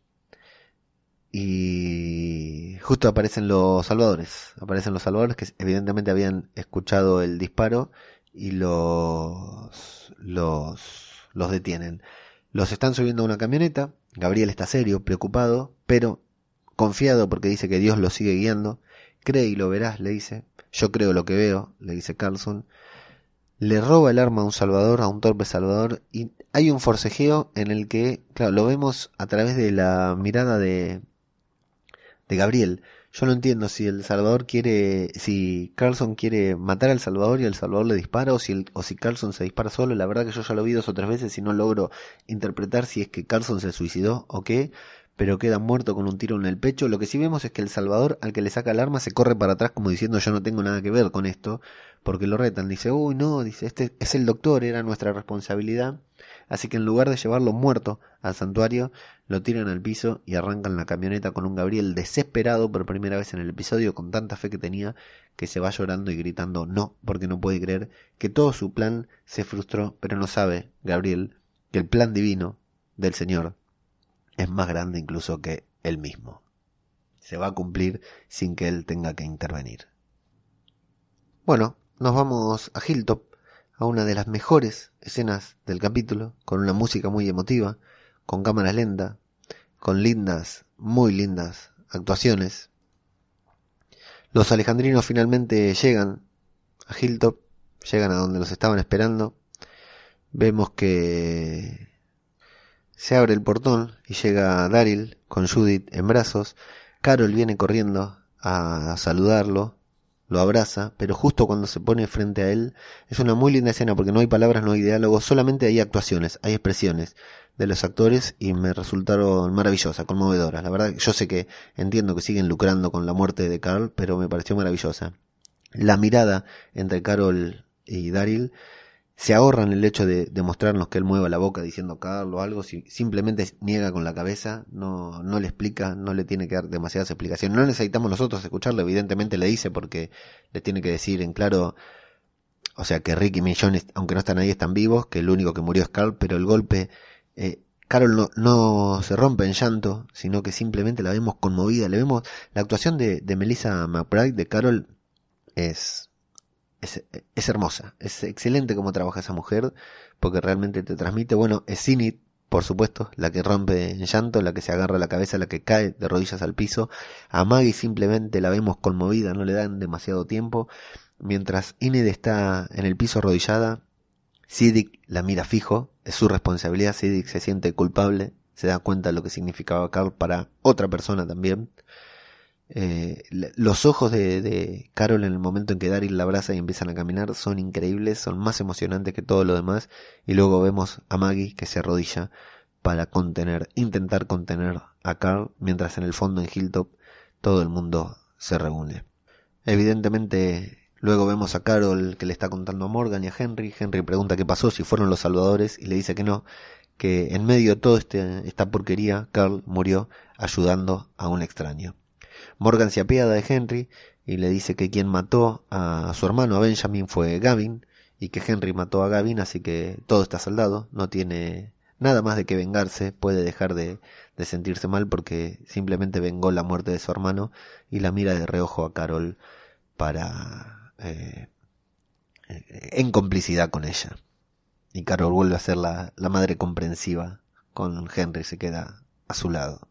Y justo aparecen los salvadores. Aparecen los salvadores que evidentemente habían escuchado el disparo y los, los, los detienen. Los están subiendo a una camioneta. Gabriel está serio, preocupado, pero confiado porque dice que Dios lo sigue guiando. Cree y lo verás, le dice. Yo creo lo que veo, le dice Carlson. Le roba el arma a un salvador, a un torpe salvador, y hay un forcejeo en el que, claro, lo vemos a través de la mirada de, de Gabriel. Yo no entiendo si el Salvador quiere, si Carlson quiere matar al Salvador y el Salvador le dispara o si, el, o si Carlson se dispara solo. La verdad que yo ya lo vi dos o tres veces y no logro interpretar si es que Carlson se suicidó o qué pero queda muerto con un tiro en el pecho. Lo que sí vemos es que el Salvador, al que le saca el arma, se corre para atrás como diciendo yo no tengo nada que ver con esto, porque lo retan. Dice, uy, no, dice, este es el doctor, era nuestra responsabilidad. Así que en lugar de llevarlo muerto al santuario, lo tiran al piso y arrancan la camioneta con un Gabriel desesperado por primera vez en el episodio, con tanta fe que tenía, que se va llorando y gritando no, porque no puede creer que todo su plan se frustró, pero no sabe, Gabriel, que el plan divino del Señor es más grande incluso que él mismo. Se va a cumplir sin que él tenga que intervenir. Bueno, nos vamos a Hilltop, a una de las mejores escenas del capítulo, con una música muy emotiva, con cámara lenta, con lindas, muy lindas actuaciones. Los alejandrinos finalmente llegan a Hilltop, llegan a donde los estaban esperando. Vemos que se abre el portón y llega Daryl con Judith en brazos. Carol viene corriendo a saludarlo lo abraza, pero justo cuando se pone frente a él, es una muy linda escena porque no hay palabras, no hay diálogos, solamente hay actuaciones, hay expresiones de los actores y me resultaron maravillosas, conmovedoras. La verdad, yo sé que entiendo que siguen lucrando con la muerte de Carl, pero me pareció maravillosa. La mirada entre Carol y Daryl se ahorran el hecho de, demostrarnos que él mueva la boca diciendo Carl o algo, si simplemente niega con la cabeza, no, no le explica, no le tiene que dar demasiadas explicaciones. No necesitamos nosotros escucharlo, evidentemente le dice porque le tiene que decir en claro, o sea que Rick y Millón, aunque no están ahí, están vivos, que el único que murió es Carl, pero el golpe eh, Carol no, no, se rompe en llanto, sino que simplemente la vemos conmovida. Le vemos la actuación de, de Melissa McBride, de Carol, es, es, hermosa. Es excelente cómo trabaja esa mujer, porque realmente te transmite. Bueno, es Sinit, por supuesto, la que rompe en llanto, la que se agarra la cabeza, la que cae de rodillas al piso. A Maggie simplemente la vemos conmovida, no le dan demasiado tiempo. Mientras Ined está en el piso arrodillada, Siddiq la mira fijo, es su responsabilidad, Siddiq se siente culpable, se da cuenta de lo que significaba Carl para otra persona también. Eh, los ojos de, Carol en el momento en que Daryl la abraza y empiezan a caminar son increíbles, son más emocionantes que todo lo demás. Y luego vemos a Maggie que se arrodilla para contener, intentar contener a Carl, mientras en el fondo en Hilltop todo el mundo se reúne. Evidentemente Luego vemos a Carol que le está contando a Morgan y a Henry. Henry pregunta qué pasó, si fueron los salvadores, y le dice que no, que en medio de toda este, esta porquería, Carl murió ayudando a un extraño. Morgan se apiada de Henry y le dice que quien mató a su hermano, a Benjamin, fue Gavin, y que Henry mató a Gavin, así que todo está saldado, no tiene nada más de que vengarse, puede dejar de, de sentirse mal porque simplemente vengó la muerte de su hermano y la mira de reojo a Carol para eh, en complicidad con ella. Y Carol vuelve a ser la, la madre comprensiva con Henry, se queda a su lado.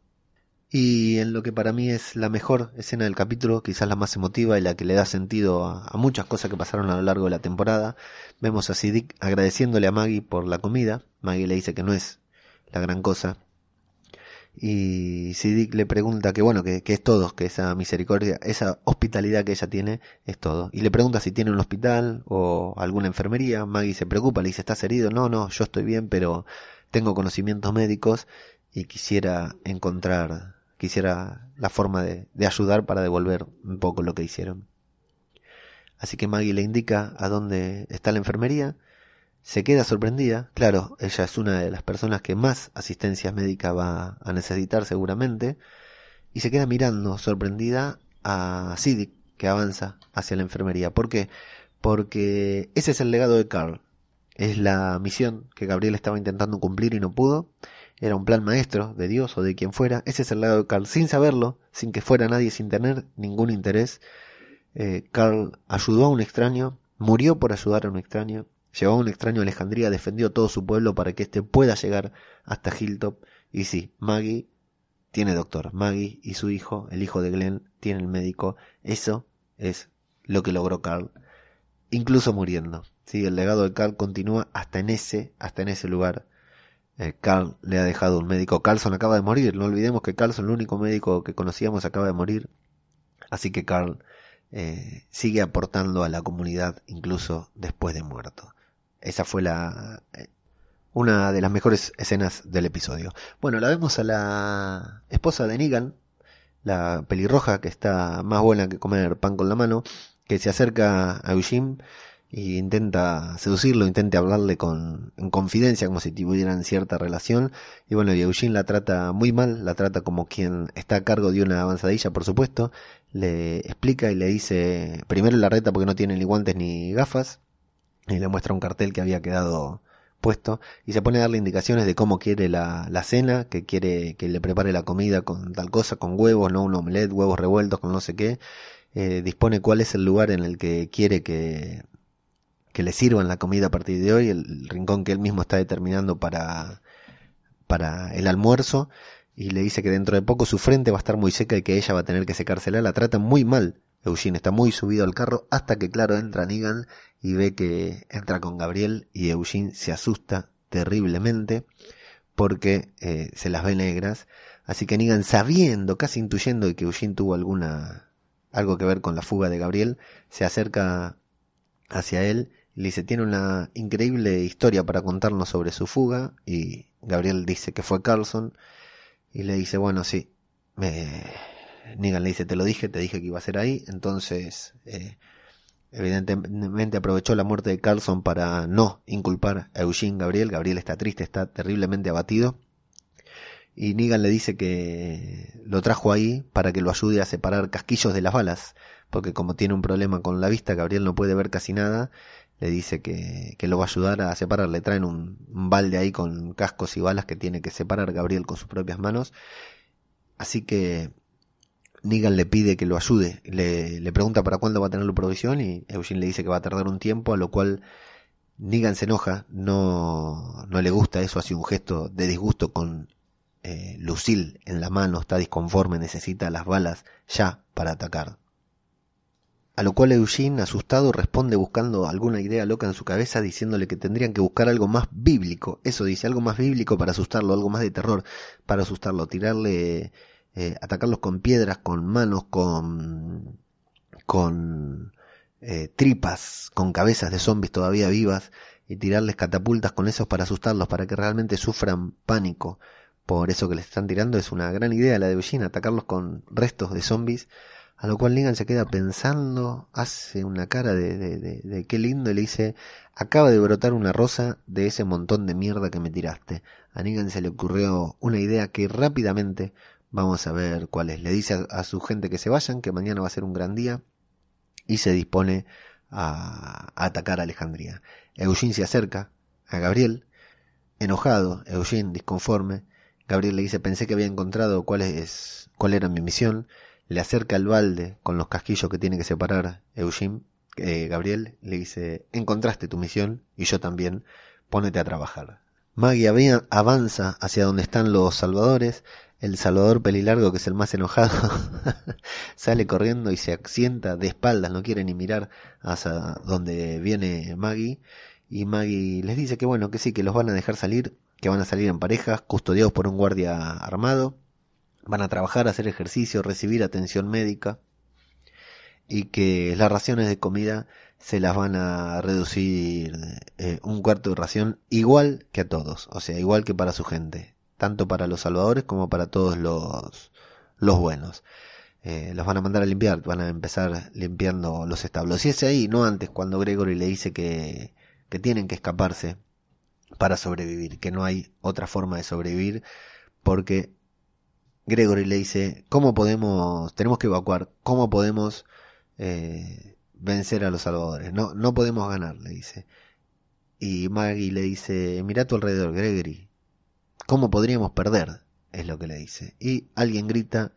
Y en lo que para mí es la mejor escena del capítulo, quizás la más emotiva y la que le da sentido a, muchas cosas que pasaron a lo largo de la temporada, vemos a Siddiq agradeciéndole a Maggie por la comida. Maggie le dice que no es la gran cosa, y Siddiq le pregunta que bueno, que, que, es todo, que esa misericordia, esa hospitalidad que ella tiene es todo. Y le pregunta si tiene un hospital o alguna enfermería. Maggie se preocupa, le dice, ¿estás herido? No, no, yo estoy bien, pero tengo conocimientos médicos y quisiera encontrar, quisiera la forma de, ayudar para devolver un poco lo que hicieron. Así que Maggie le indica a dónde está la enfermería se queda sorprendida. Claro, ella es una de las personas que más asistencia médica va a necesitar seguramente. Y se queda mirando sorprendida a Siddiq que avanza hacia la enfermería. ¿Por qué? Porque ese es el legado de Carl. Es la misión que Gabriel estaba intentando cumplir y no pudo. Era un plan maestro de Dios o de quien fuera. Ese es el legado de Carl. Sin saberlo, sin que fuera nadie, sin tener ningún interés. Eh, Carl ayudó a un extraño, murió por ayudar a un extraño Llevó a un extraño a Alejandría, defendió todo su pueblo para que éste pueda llegar hasta Hilltop. Y sí, Maggie tiene doctor. Maggie y su hijo, el hijo de Glenn, tienen médico. Eso es lo que logró Carl, incluso muriendo. Sí, el legado de Carl continúa hasta en ese, hasta en ese lugar. Eh, Carl le ha dejado un médico. Carlson acaba de morir. No olvidemos que Carlson, el único médico que conocíamos, acaba de morir. Así que Carl eh, sigue aportando a la comunidad incluso después de muerto. Esa fue la eh, una de las mejores escenas del episodio. Bueno, la vemos a la esposa de Negan, la pelirroja que está más buena que comer pan con la mano, que se acerca a Eugene e intenta seducirlo, intenta hablarle con, en confidencia como si tuvieran cierta relación. Y bueno, y Eugene la trata muy mal, la trata como quien está a cargo de una avanzadilla, por supuesto. Le explica y le dice, primero la reta porque no tiene ni guantes ni gafas, y le muestra un cartel que había quedado puesto y se pone a darle indicaciones de cómo quiere la, la, cena, que quiere que le prepare la comida con tal cosa, con huevos, no un omelette, huevos revueltos con no sé qué, eh, dispone cuál es el lugar en el que quiere que, que le sirvan la comida a partir de hoy, el rincón que él mismo está determinando para, para el almuerzo, y le dice que dentro de poco su frente va a estar muy seca y que ella va a tener que secársela, la trata muy mal. Eugene está muy subido al carro hasta que claro entra Negan y ve que entra con Gabriel y Eugene se asusta terriblemente porque eh, se las ve negras. Así que Negan sabiendo, casi intuyendo que Eugene tuvo alguna algo que ver con la fuga de Gabriel, se acerca hacia él dice, tiene una increíble historia para contarnos sobre su fuga y Gabriel dice que fue Carlson y le dice, bueno, sí, me... Negan le dice, te lo dije, te dije que iba a ser ahí, entonces eh, evidentemente aprovechó la muerte de Carlson para no inculpar a Eugene Gabriel, Gabriel está triste, está terriblemente abatido. Y Negan le dice que lo trajo ahí para que lo ayude a separar casquillos de las balas, porque como tiene un problema con la vista, Gabriel no puede ver casi nada, le dice que, que lo va a ayudar a separar, le traen un, balde ahí con cascos y balas que tiene que separar Gabriel con sus propias manos, así que Negan le pide que lo ayude, le, pregunta para cuándo va a tener la provisión y Eugene le dice que va a tardar un tiempo, a lo cual Negan se enoja, no, no le gusta eso, hace un gesto de disgusto con eh, Lucille en la mano, está disconforme, necesita las balas ya para atacar. A lo cual Eugene, asustado, responde buscando alguna idea loca en su cabeza, diciéndole que tendrían que buscar algo más bíblico. Eso dice, algo más bíblico para asustarlo, algo más de terror para asustarlo, tirarle, eh, atacarlos con piedras, con manos, con, con eh, tripas, con cabezas de zombies todavía vivas, y tirarles catapultas con esos para asustarlos, para que realmente sufran pánico por eso que les están tirando, es una gran idea la de Eugene, atacarlos con restos de zombies, a lo cual Negan se queda pensando, hace una cara de, de, qué lindo y le dice, acaba de brotar una rosa de ese montón de mierda que me tiraste. A Negan se le ocurrió una idea que rápidamente vamos a ver cuál es. Le dice a, su gente que se vayan, que mañana va a ser un gran día y se dispone a, a atacar a Alejandría. Eugene se acerca a Gabriel, enojado, Eugene disconforme, Gabriel le dice, pensé que había encontrado cuál es, cuál era mi misión. Le acerca el balde con los casquillos que tiene que separar Eugene. Eh, Gabriel le dice, encontraste tu misión y yo también, pónete a trabajar. Maggie avanza hacia donde están los salvadores. El salvador pelilargo, que es el más enojado, sale corriendo y se asienta de espaldas, no quiere ni mirar hacia donde viene Maggie. Y Maggie les dice que bueno, que sí, que los van a dejar salir que van a salir en parejas, custodiados por un guardia armado, van a trabajar, hacer ejercicio, recibir atención médica y que las raciones de comida se las van a reducir eh, un cuarto de ración igual que a todos, o sea, igual que para su gente, tanto para los salvadores como para todos los, los buenos. Eh, los van a mandar a limpiar, van a empezar limpiando los establos. Y es ahí, no antes, cuando Gregory le dice que, que tienen que escaparse para sobrevivir, que no hay otra forma de sobrevivir porque Gregory le dice, ¿cómo podemos, tenemos que evacuar, cómo podemos eh, vencer a los salvadores? No, no podemos ganar, le dice. Y Maggie le dice, mira a tu alrededor, Gregory, ¿cómo podríamos perder? Es lo que le dice. Y alguien grita,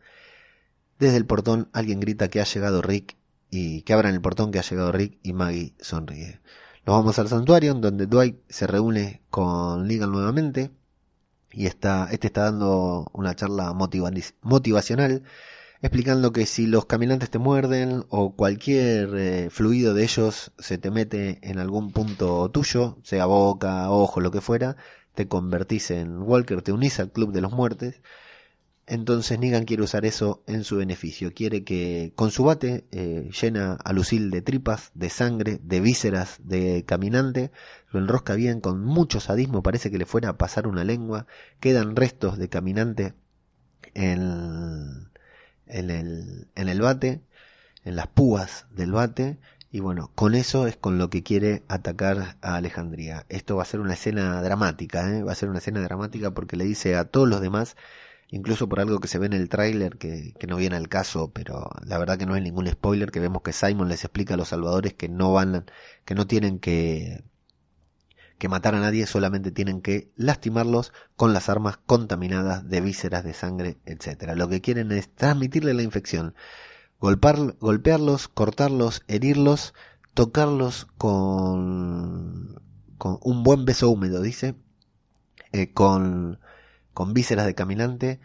desde el portón, alguien grita que ha llegado Rick y que abran el portón que ha llegado Rick y Maggie sonríe. Nos vamos al santuario, donde Dwight se reúne con Legal nuevamente y está, este está dando una charla motivacional explicando que si los caminantes te muerden o cualquier eh, fluido de ellos se te mete en algún punto tuyo, sea boca, ojo, lo que fuera, te convertís en Walker, te unís al club de los muertes entonces Negan quiere usar eso en su beneficio. Quiere que con su bate eh, llena a Lucille de tripas, de sangre, de vísceras, de caminante. Lo enrosca bien con mucho sadismo. Parece que le fuera a pasar una lengua. Quedan restos de caminante en, en, el, bate, en las púas del bate. Y bueno, con eso es con lo que quiere atacar a Alejandría. Esto va a ser una escena dramática, ¿eh? va a ser una escena dramática porque le dice a todos los demás incluso por algo que se ve en el tráiler que, que, no viene al caso, pero la verdad que no es ningún spoiler, que vemos que Simon les explica a los salvadores que no van, que no tienen que, que matar a nadie, solamente tienen que lastimarlos con las armas contaminadas de vísceras, de sangre, etcétera. Lo que quieren es transmitirle la infección, golpear, golpearlos, cortarlos, herirlos, tocarlos con, con un buen beso húmedo, dice, eh, con con vísceras de caminante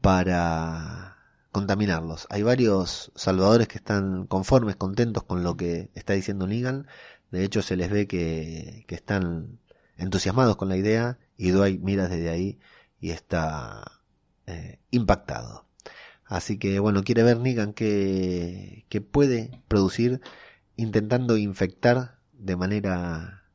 para contaminarlos. Hay varios salvadores que están conformes, contentos con lo que está diciendo Negan. De hecho, se les ve que, que están entusiasmados con la idea y Dwight mira desde ahí y está eh, impactado. Así que bueno, quiere ver Negan que, que puede producir intentando infectar de manera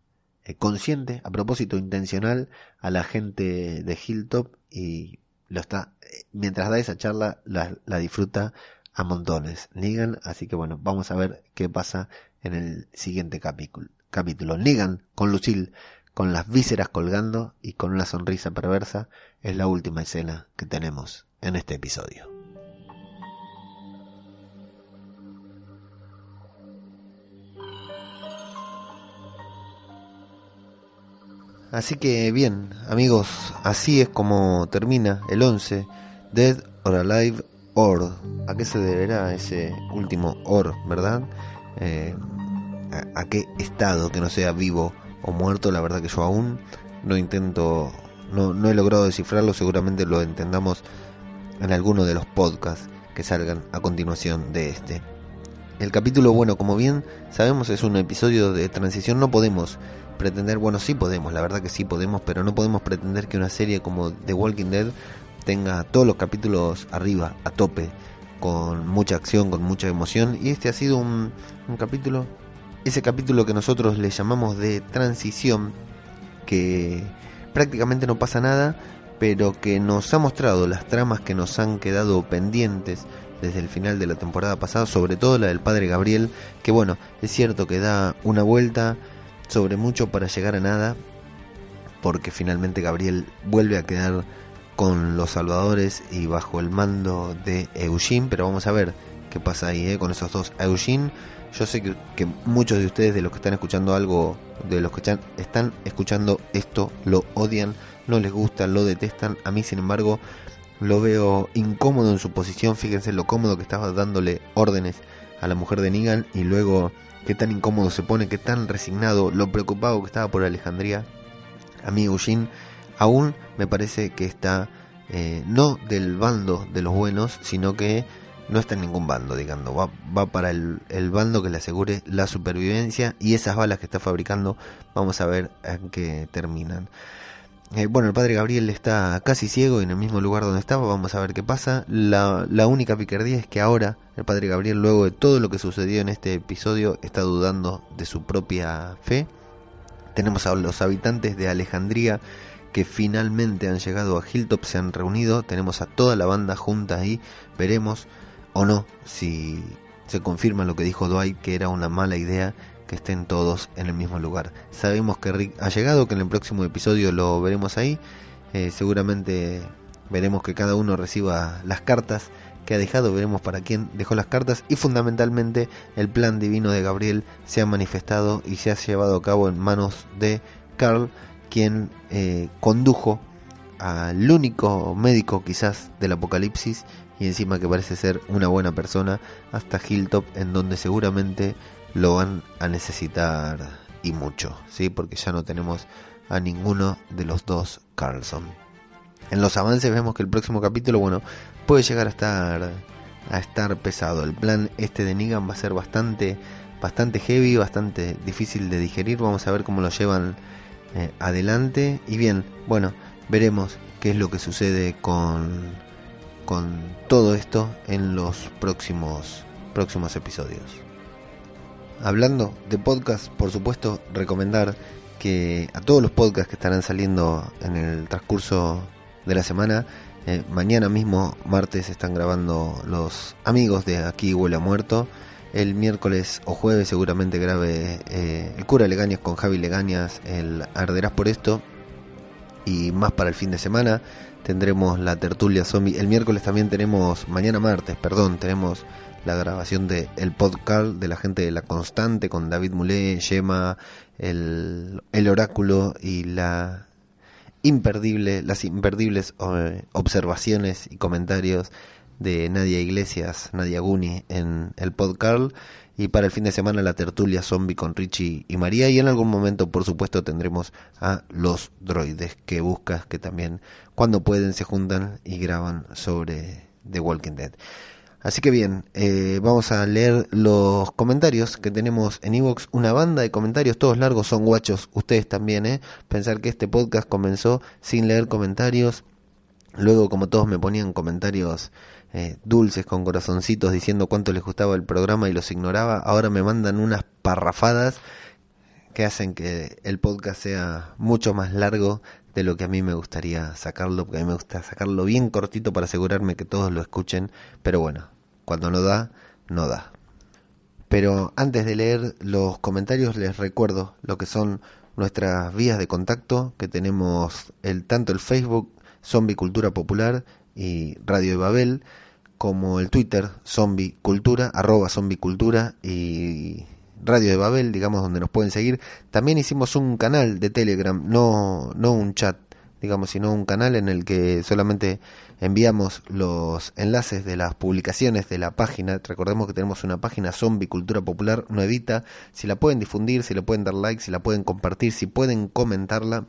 consciente, a propósito intencional, a la gente de Hilltop y lo está, eh, mientras da esa charla la, la disfruta a montones Negan, así que bueno, vamos a ver qué pasa en el siguiente capítulo. capítulo. Negan con Lucille con las vísceras colgando y con una sonrisa perversa es la última escena que tenemos en este episodio. Así que bien, amigos, así es como termina el 11, Dead or Alive or. ¿A qué se deberá ese último or, verdad? Eh, a, qué estado que no sea vivo o muerto? La verdad que yo aún no intento, no, no he logrado descifrarlo, seguramente lo entendamos en alguno de los podcasts que salgan a continuación de este. El capítulo, bueno, como bien sabemos, es un episodio de transición, no podemos pretender, bueno, sí podemos, la verdad que sí podemos, pero no podemos pretender que una serie como The Walking Dead tenga todos los capítulos arriba, a tope, con mucha acción, con mucha emoción. Y este ha sido un, un capítulo, ese capítulo que nosotros le llamamos de transición, que prácticamente no pasa nada, pero que nos ha mostrado las tramas que nos han quedado pendientes desde el final de la temporada pasada, sobre todo la del padre Gabriel, que bueno, es cierto que da una vuelta, sobre mucho para llegar a nada, porque finalmente Gabriel vuelve a quedar con los salvadores y bajo el mando de Eugene, pero vamos a ver qué pasa ahí ¿eh? con esos dos. Eugene, yo sé que, que, muchos de ustedes, de los que están escuchando algo, de los que están escuchando esto, lo odian, no les gusta, lo detestan. A mí, sin embargo, lo veo incómodo en su posición. Fíjense lo cómodo que estaba dándole órdenes a la mujer de Negan y luego qué tan incómodo se pone, qué tan resignado, lo preocupado que estaba por Alejandría. A mí Eugene aún me parece que está eh, no del bando de los buenos, sino que no está en ningún bando, digamos, va, va para el, el, bando que le asegure la supervivencia y esas balas que está fabricando, vamos a ver en qué terminan. Eh, bueno, el padre Gabriel está casi ciego en el mismo lugar donde estaba, vamos a ver qué pasa. La, la única picardía es que ahora el padre Gabriel, luego de todo lo que sucedió en este episodio, está dudando de su propia fe. Tenemos a los habitantes de Alejandría que finalmente han llegado a Hilltop, se han reunido, tenemos a toda la banda junta ahí, veremos o no si se confirma lo que dijo Dwight, que era una mala idea que estén todos en el mismo lugar. Sabemos que Rick ha llegado, que en el próximo episodio lo veremos ahí. Eh, seguramente veremos que cada uno reciba las cartas que ha dejado, veremos para quién dejó las cartas y fundamentalmente el plan divino de Gabriel se ha manifestado y se ha llevado a cabo en manos de Carl, quien eh, condujo al único médico quizás del apocalipsis y encima que parece ser una buena persona hasta Hilltop en donde seguramente lo van a necesitar y mucho, ¿sí? Porque ya no tenemos a ninguno de los dos Carlson. En los avances vemos que el próximo capítulo, bueno, puede llegar a estar a estar pesado. El plan este de Negan va a ser bastante bastante heavy, bastante difícil de digerir. Vamos a ver cómo lo llevan eh, adelante y bien, bueno, veremos qué es lo que sucede con con todo esto en los próximos próximos episodios. Hablando de podcast, por supuesto, recomendar que a todos los podcasts que estarán saliendo en el transcurso de la semana, eh, mañana mismo, martes, están grabando los amigos de Aquí Huele Muerto. El miércoles o jueves seguramente grabe eh, El cura Legañas con Javi Legañas, el Arderás por esto. Y más para el fin de semana tendremos la tertulia zombie. El miércoles también tenemos, mañana martes, perdón, tenemos la grabación de el podcast de la gente de La Constante con David Mulé, Yema, el, el oráculo y la imperdible, las imperdibles eh, observaciones y comentarios de Nadia Iglesias, Nadia Guni en el podcast y para el fin de semana la tertulia zombie con Richie y María y en algún momento por supuesto tendremos a los droides que buscas que también cuando pueden se juntan y graban sobre The Walking Dead. Así que bien, eh, vamos a leer los comentarios que tenemos en Evox. Una banda de comentarios, todos largos, son guachos. Ustedes también, ¿eh? Pensar que este podcast comenzó sin leer comentarios. Luego, como todos me ponían comentarios eh, dulces con corazoncitos diciendo cuánto les gustaba el programa y los ignoraba, ahora me mandan unas parrafadas que hacen que el podcast sea mucho más largo de lo que a mí me gustaría sacarlo, porque a mí me gusta sacarlo bien cortito para asegurarme que todos lo escuchen, pero bueno, cuando no da, no da. Pero antes de leer los comentarios les recuerdo lo que son nuestras vías de contacto, que tenemos el tanto el Facebook Zombie Cultura Popular y Radio de Babel, como el Twitter Zombie Cultura, arroba Zombie Cultura y Radio de Babel, digamos, donde nos pueden seguir. También hicimos un canal de Telegram, no, no un chat, digamos, sino un canal en el que solamente enviamos los enlaces de las publicaciones de la página. Recordemos que tenemos una página Zombie Cultura Popular nuevita. Si la pueden difundir, si le pueden dar like, si la pueden compartir, si pueden comentarla.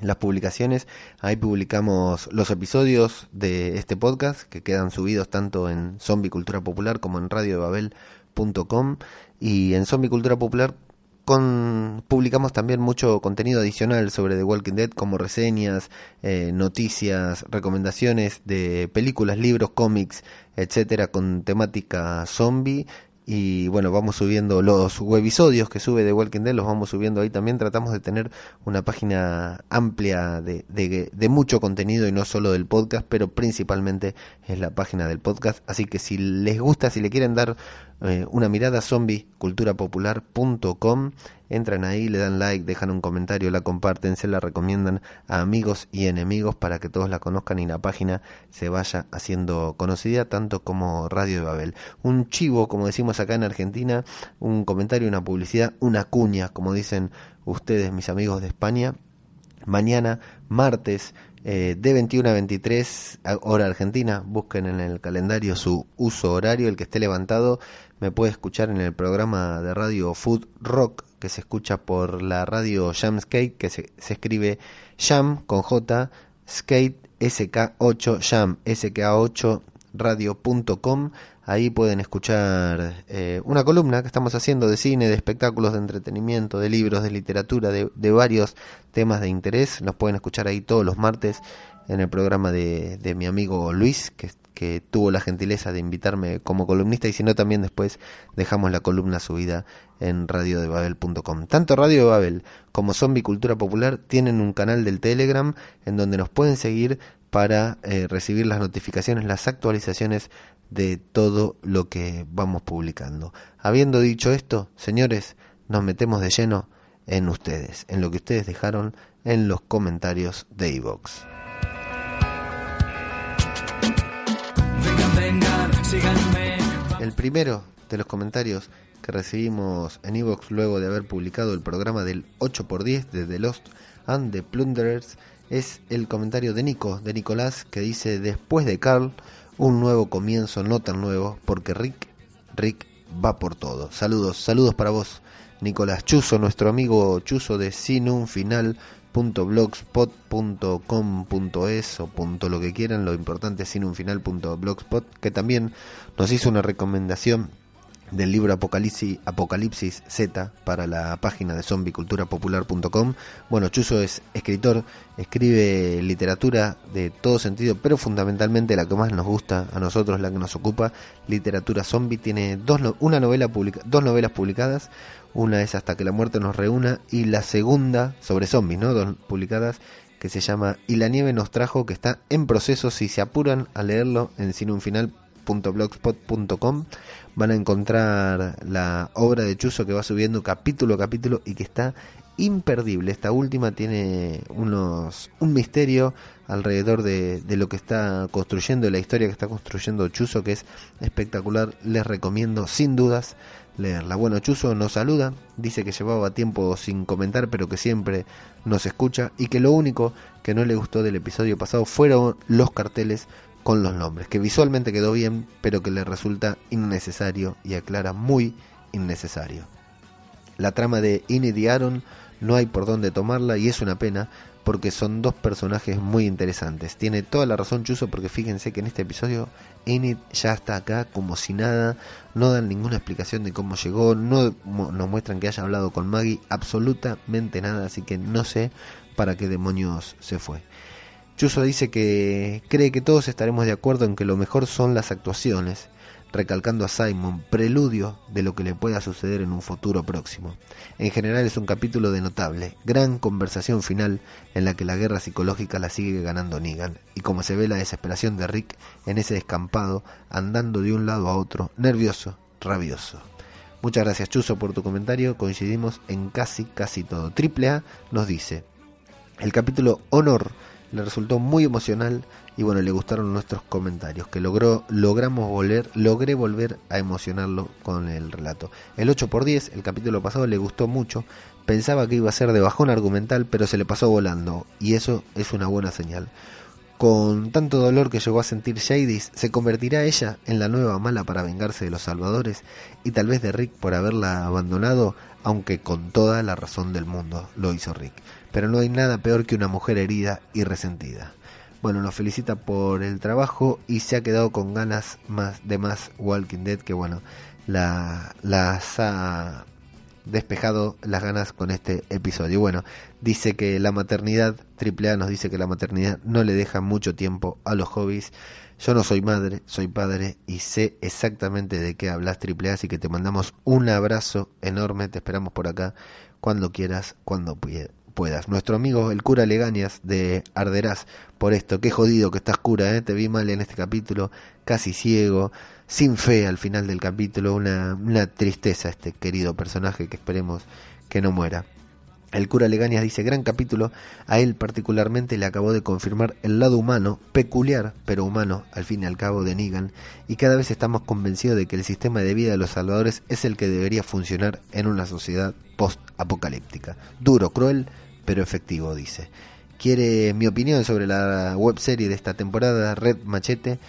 Las publicaciones, ahí publicamos los episodios de este podcast que quedan subidos tanto en Zombie Cultura Popular como en Radio de y en Zombie Cultura Popular con, publicamos también mucho contenido adicional sobre The Walking Dead como reseñas, eh, noticias, recomendaciones de películas, libros, cómics, etcétera con temática zombie y bueno, vamos subiendo los webisodios que sube de Walking Dead, los vamos subiendo ahí también. Tratamos de tener una página amplia de, de, de, mucho contenido y no solo del podcast, pero principalmente es la página del podcast. Así que si les gusta, si le quieren dar eh, una mirada zombieculturapopular.com. Entran ahí, le dan like, dejan un comentario, la comparten, se la recomiendan a amigos y enemigos para que todos la conozcan y la página se vaya haciendo conocida, tanto como Radio de Babel. Un chivo, como decimos acá en Argentina, un comentario, una publicidad, una cuña, como dicen ustedes, mis amigos de España. Mañana, martes, eh, de 21 a 23 hora argentina, busquen en el calendario su uso horario, el que esté levantado me puede escuchar en el programa de radio Food Rock que se escucha por la radio Jam Skate que se, escribe Jam con J Skate SK8 Jam SK8 radio.com ahí pueden escuchar eh, una columna que estamos haciendo de cine, de espectáculos, de entretenimiento, de libros, de literatura, de, varios temas de interés. Los pueden escuchar ahí todos los martes en el programa de, de mi amigo Luis, que que tuvo la gentileza de invitarme como columnista y si no también después dejamos la columna subida en radiodebabel.com. Tanto Radio de Babel como Zombie Cultura Popular tienen un canal del Telegram en donde nos pueden seguir para eh, recibir las notificaciones, las actualizaciones de todo lo que vamos publicando. Habiendo dicho esto, señores, nos metemos de lleno en ustedes, en lo que ustedes dejaron en los comentarios de iVox. El primero de los comentarios que recibimos en Evox luego de haber publicado el programa del 8x10 de The Lost and the Plunderers es el comentario de Nico, de Nicolás, que dice después de Carl, un nuevo comienzo no tan nuevo, porque Rick, Rick va por todo. Saludos, saludos para vos, Nicolás Chuso, nuestro amigo Chuso de Sin un Final .blogspot.com.es o punto lo que quieran, lo importante es sin un final .blogspot, que también nos hizo una recomendación del libro Apocalipsis, Apocalipsis Z para la página de zombiculturapopular.com. Bueno, Chuso es escritor, escribe literatura de todo sentido, pero fundamentalmente la que más nos gusta a nosotros, la que nos ocupa, literatura zombie. Tiene dos, una novela publica, dos novelas publicadas, una es Hasta que la muerte nos reúna y la segunda sobre zombies, ¿no? Dos publicadas que se llama Y la nieve nos trajo, que está en proceso, si se apuran a leerlo en sinunfinal.blogspot.com van a encontrar la obra de Chuzo que va subiendo capítulo a capítulo y que está imperdible. Esta última tiene unos un misterio alrededor de, de, lo que está construyendo, la historia que está construyendo Chuzo, que es espectacular. Les recomiendo sin dudas leerla. Bueno, Chuzo nos saluda, dice que llevaba tiempo sin comentar, pero que siempre nos escucha y que lo único que no le gustó del episodio pasado fueron los carteles con los nombres, que visualmente quedó bien, pero que le resulta innecesario y aclara muy innecesario. La trama de Enid y Aaron no hay por dónde tomarla y es una pena porque son dos personajes muy interesantes. Tiene toda la razón Chuso porque fíjense que en este episodio Enid ya está acá como si nada, no dan ninguna explicación de cómo llegó, no nos muestran que haya hablado con Maggie, absolutamente nada, así que no sé para qué demonios se fue. Chuso dice que cree que todos estaremos de acuerdo en que lo mejor son las actuaciones, recalcando a Simon, preludio de lo que le pueda suceder en un futuro próximo. En general es un capítulo de notable, gran conversación final en la que la guerra psicológica la sigue ganando Negan, y como se ve la desesperación de Rick en ese descampado, andando de un lado a otro, nervioso, rabioso. Muchas gracias Chuso por tu comentario, coincidimos en casi casi todo. Triple A nos dice, el capítulo Honor le resultó muy emocional y bueno, le gustaron nuestros comentarios, que logró, logramos volver, logré volver a emocionarlo con el relato. El 8 por 10 el capítulo pasado le gustó mucho, pensaba que iba a ser de bajón argumental, pero se le pasó volando, y eso es una buena señal. Con tanto dolor que llegó a sentir Shadis, ¿se convertirá ella en la nueva mala para vengarse de los salvadores y tal vez de Rick por haberla abandonado, aunque con toda la razón del mundo lo hizo Rick? Pero no hay nada peor que una mujer herida y resentida. Bueno, nos felicita por el trabajo y se ha quedado con ganas más de más Walking Dead que bueno, la, las ha despejado las ganas con este episodio. Bueno, dice que la maternidad, AAA nos dice que la maternidad no le deja mucho tiempo a los hobbies. Yo no soy madre, soy padre y sé exactamente de qué hablas AAA, así que te mandamos un abrazo enorme, te esperamos por acá cuando quieras, cuando puedas. Nuestro amigo el cura Legañas de Arderás por esto, qué jodido que estás cura, ¿eh? te vi mal en este capítulo, casi ciego, sin fe al final del capítulo, una, una tristeza este querido personaje que esperemos que no muera. El cura Legañas dice, gran capítulo, a él particularmente le acabó de confirmar el lado humano, peculiar, pero humano, al fin y al cabo, de Negan, y cada vez estamos convencidos de que el sistema de vida de los salvadores es el que debería funcionar en una sociedad post-apocalíptica. Duro, cruel, pero efectivo, dice. Quiere mi opinión sobre la webserie de esta temporada, Red Machete,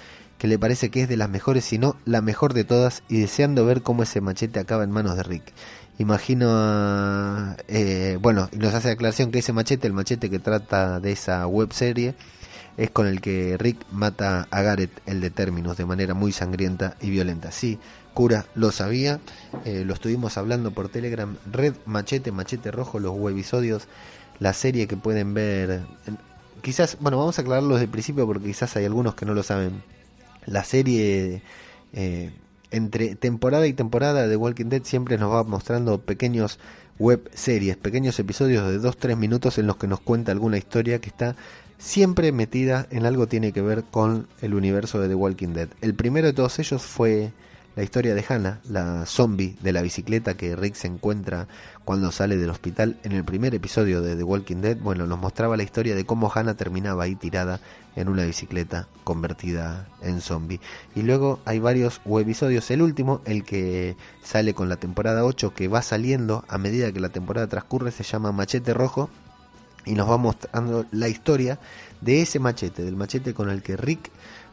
que le parece que es de las mejores, si no la mejor de todas, y deseando ver cómo ese machete acaba en manos de Rick. Imagino, eh, bueno, nos hace aclaración que ese machete, el machete que trata de esa web serie, es con el que Rick mata a Garrett, el de Terminus, de manera muy sangrienta y violenta. Sí, cura, lo sabía, eh, lo estuvimos hablando por Telegram, Red Machete, Machete Rojo, los webisodios, la serie que pueden ver. Quizás, bueno, vamos a aclararlo desde el principio porque quizás hay algunos que no lo saben la serie eh, entre temporada y temporada de Walking Dead siempre nos va mostrando pequeños web series, pequeños episodios de 2-3 minutos en los que nos cuenta alguna historia que está siempre metida en algo tiene que ver con el universo de The Walking Dead. El primero de todos ellos fue la historia de Hannah, la zombie de la bicicleta que Rick se encuentra cuando sale del hospital. En el primer episodio de The Walking Dead, bueno, nos mostraba la historia de cómo Hannah terminaba ahí tirada en una bicicleta convertida en zombie. Y luego hay varios episodios, el último, el que sale con la temporada 8, que va saliendo a medida que la temporada transcurre, se llama Machete Rojo, y nos va mostrando la historia de ese machete, del machete con el que Rick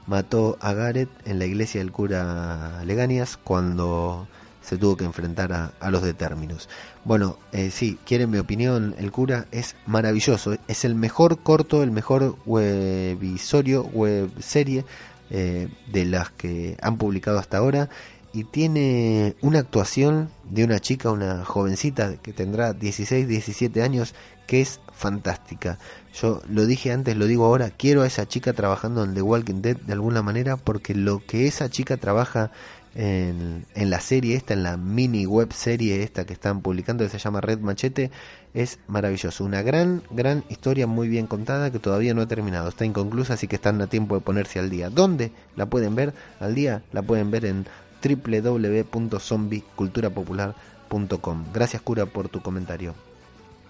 mató a Gareth en la iglesia del cura Leganias cuando se tuvo que enfrentar a, los de términos. Bueno, eh, sí, quieren mi opinión, el cura es maravilloso, es el mejor corto, el mejor webisorio, web serie eh, de las que han publicado hasta ahora y tiene una actuación de una chica, una jovencita que tendrá 16, 17 años, que es fantástica. Yo lo dije antes, lo digo ahora, quiero a esa chica trabajando en The Walking Dead de alguna manera porque lo que esa chica trabaja en, en, la serie esta, en la mini web serie esta que están publicando que se llama Red Machete, es maravilloso. Una gran, gran historia muy bien contada que todavía no ha terminado. Está inconclusa, así que están a tiempo de ponerse al día. ¿Dónde la pueden ver? Al día la pueden ver en www.zombieculturapopular.com. Gracias cura por tu comentario.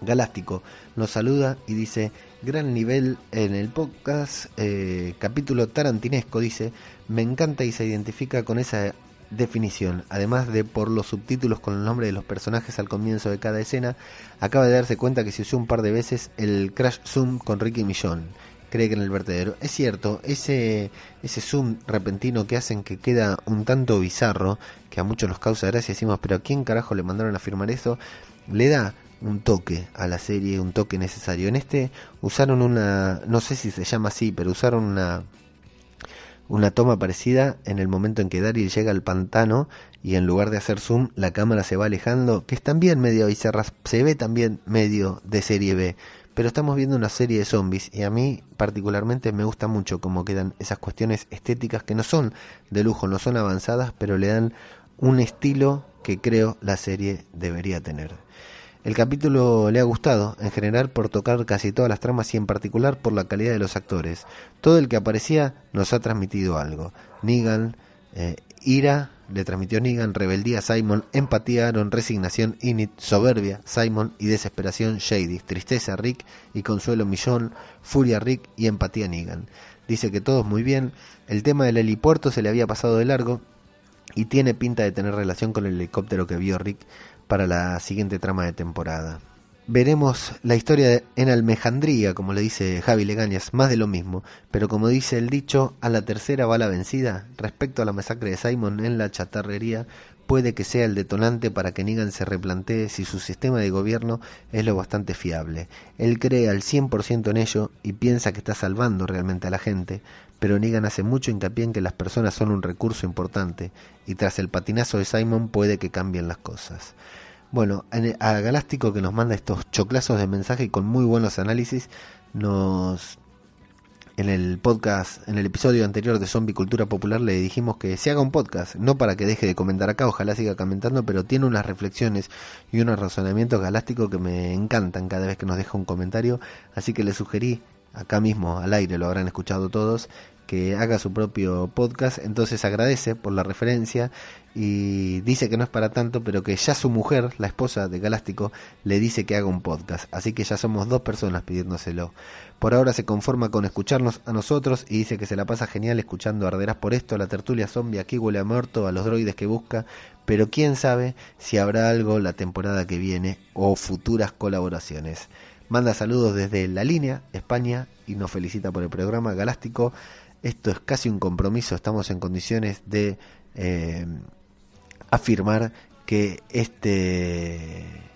Galáctico nos saluda y dice, gran nivel en el podcast, eh, capítulo tarantinesco, dice, me encanta y se identifica con esa definición, además de por los subtítulos con el nombre de los personajes al comienzo de cada escena, acaba de darse cuenta que se usó un par de veces el crash zoom con Ricky Millón. Cree que en el vertedero. Es cierto, ese, ese zoom repentino que hacen que queda un tanto bizarro, que a muchos nos causa gracia, decimos, pero ¿a quién carajo le mandaron a firmar eso? Le da un toque a la serie, un toque necesario. En este usaron una, no sé si se llama así, pero usaron una una toma parecida en el momento en que Daryl llega al pantano y en lugar de hacer zoom la cámara se va alejando, que es también medio bizarra, se ve también medio de serie B, pero estamos viendo una serie de zombies y a mí particularmente me gusta mucho cómo quedan esas cuestiones estéticas que no son de lujo, no son avanzadas, pero le dan un estilo que creo la serie debería tener. El capítulo le ha gustado, en general por tocar casi todas las tramas y en particular por la calidad de los actores. Todo el que aparecía nos ha transmitido algo. Negan, eh, ira, le transmitió Negan, rebeldía Simon, empatía Aaron, resignación Init, soberbia Simon y desesperación Shady, tristeza Rick y consuelo Millón, furia Rick y empatía Negan. Dice que todo es muy bien, el tema del helipuerto se le había pasado de largo y tiene pinta de tener relación con el helicóptero que vio Rick para la siguiente trama de temporada. Veremos la historia en Almejandría, como le dice Javi Legañas, más de lo mismo, pero como dice el dicho, a la tercera va la vencida. Respecto a la masacre de Simon en la chatarrería, puede que sea el detonante para que Negan se replantee si su sistema de gobierno es lo bastante fiable. Él cree al 100% en ello y piensa que está salvando realmente a la gente, pero Negan hace mucho hincapié en que las personas son un recurso importante y tras el patinazo de Simon puede que cambien las cosas. Bueno, a Galáctico que nos manda estos choclazos de mensaje con muy buenos análisis, nos en el podcast, en el episodio anterior de Zombie Cultura Popular le dijimos que se haga un podcast, no para que deje de comentar acá, ojalá siga comentando, pero tiene unas reflexiones y unos razonamientos galácticos que me encantan cada vez que nos deja un comentario, así que le sugerí acá mismo al aire, lo habrán escuchado todos, que haga su propio podcast, entonces agradece por la referencia y dice que no es para tanto, pero que ya su mujer, la esposa de Galáctico, le dice que haga un podcast, así que ya somos dos personas pidiéndoselo. Por ahora se conforma con escucharnos a nosotros y dice que se la pasa genial escuchando Arderás por esto, la tertulia zombie, aquí huele a muerto, a los droides que busca, pero quién sabe si habrá algo la temporada que viene o futuras colaboraciones. Manda saludos desde La Línea, España, y nos felicita por el programa Galáctico esto es casi un compromiso, estamos en condiciones de eh, afirmar que este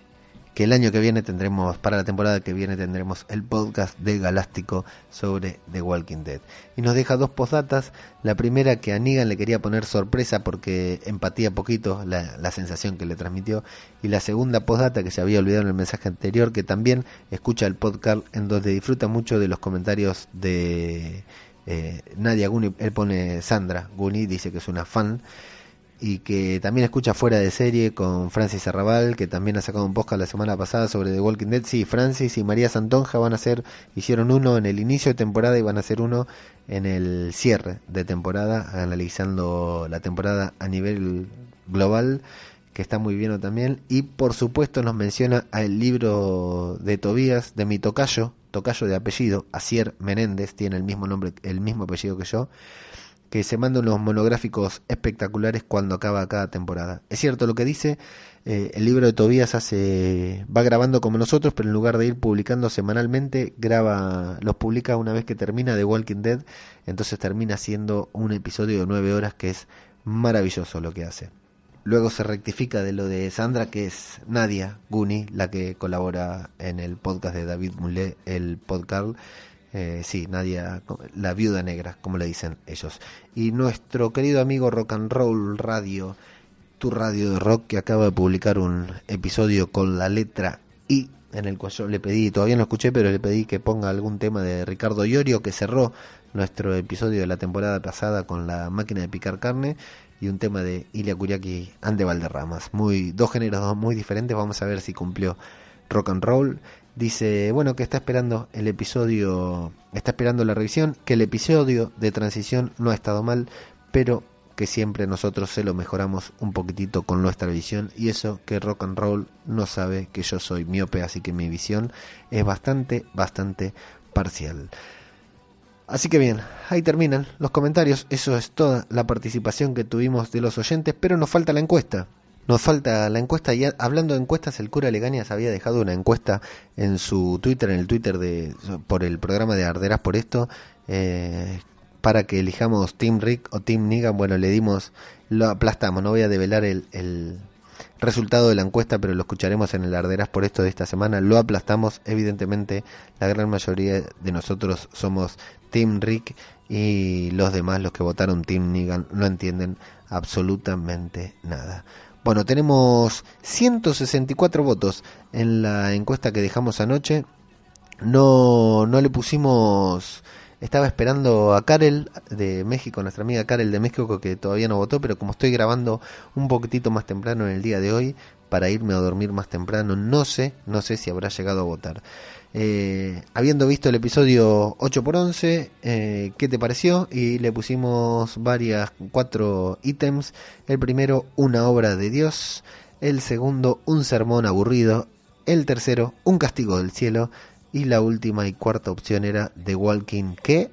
que el año que viene tendremos, para la temporada que viene tendremos el podcast de Galáctico sobre The Walking Dead. Y nos deja dos postdatas, la primera que a Negan le quería poner sorpresa porque empatía poquito la, la sensación que le transmitió, y la segunda postdata que se había olvidado en el mensaje anterior, que también escucha el podcast en donde disfruta mucho de los comentarios de eh, Nadia Guni, él pone Sandra Guni, dice que es una fan y que también escucha fuera de serie con Francis Arrabal, que también ha sacado un podcast la semana pasada sobre The Walking Dead. Sí, Francis y María Santonja van a ser, hicieron uno en el inicio de temporada y van a hacer uno en el cierre de temporada, analizando la temporada a nivel global, que está muy bien también. Y por supuesto nos menciona el libro de Tobías, de mi tocayo, tocayo de apellido, Asier Menéndez, tiene el mismo nombre, el mismo apellido que yo, que se manda unos monográficos espectaculares cuando acaba cada temporada. Es cierto lo que dice, eh, el libro de Tobías hace, va grabando como nosotros, pero en lugar de ir publicando semanalmente, graba, los publica una vez que termina The Walking Dead, entonces termina siendo un episodio de nueve horas que es maravilloso lo que hace. Luego se rectifica de lo de Sandra, que es Nadia Guni, la que colabora en el podcast de David Moulet, el podcast. Eh, sí, Nadia, la viuda negra, como le dicen ellos. Y nuestro querido amigo Rock and Roll Radio, tu radio de rock, que acaba de publicar un episodio con la letra I, en el cual yo le pedí, todavía no escuché, pero le pedí que ponga algún tema de Ricardo Iorio, que cerró nuestro episodio de la temporada pasada con la máquina de picar carne y un tema de Ilia Kuriaki Ande Valderramas. Muy, dos géneros muy diferentes, vamos a ver si cumplió rock and roll. Dice, bueno, que está esperando el episodio, está esperando la revisión, que el episodio de transición no ha estado mal, pero que siempre nosotros se lo mejoramos un poquitito con nuestra visión y eso que rock and roll no sabe que yo soy miope, así que mi visión es bastante, bastante parcial. Así que bien, ahí terminan los comentarios. Eso es toda la participación que tuvimos de los oyentes, pero nos falta la encuesta. Nos falta la encuesta y hablando de encuestas, el cura Legañas había dejado una encuesta en su Twitter, en el Twitter de por el programa de Arderas por esto, eh, para que elijamos Team Rick o Team Negan. Bueno, le dimos, lo aplastamos. No voy a develar el, el resultado de la encuesta, pero lo escucharemos en el Arderas por esto de esta semana. Lo aplastamos, evidentemente, la gran mayoría de nosotros somos Team Rick y los demás, los que votaron Team Negan, no entienden absolutamente nada. Bueno, tenemos 164 votos en la encuesta que dejamos anoche no, no le pusimos estaba esperando a Karel de México, nuestra amiga Karel de México, que todavía no votó, pero como estoy grabando un poquitito más temprano en el día de hoy, para irme a dormir más temprano, no sé, no sé si habrá llegado a votar. Eh, habiendo visto el episodio 8x11, eh, ¿qué te pareció? Y le pusimos varias, cuatro ítems. El primero, una obra de Dios. El segundo, un sermón aburrido. El tercero, un castigo del cielo. Y la última y cuarta opción era The Walking que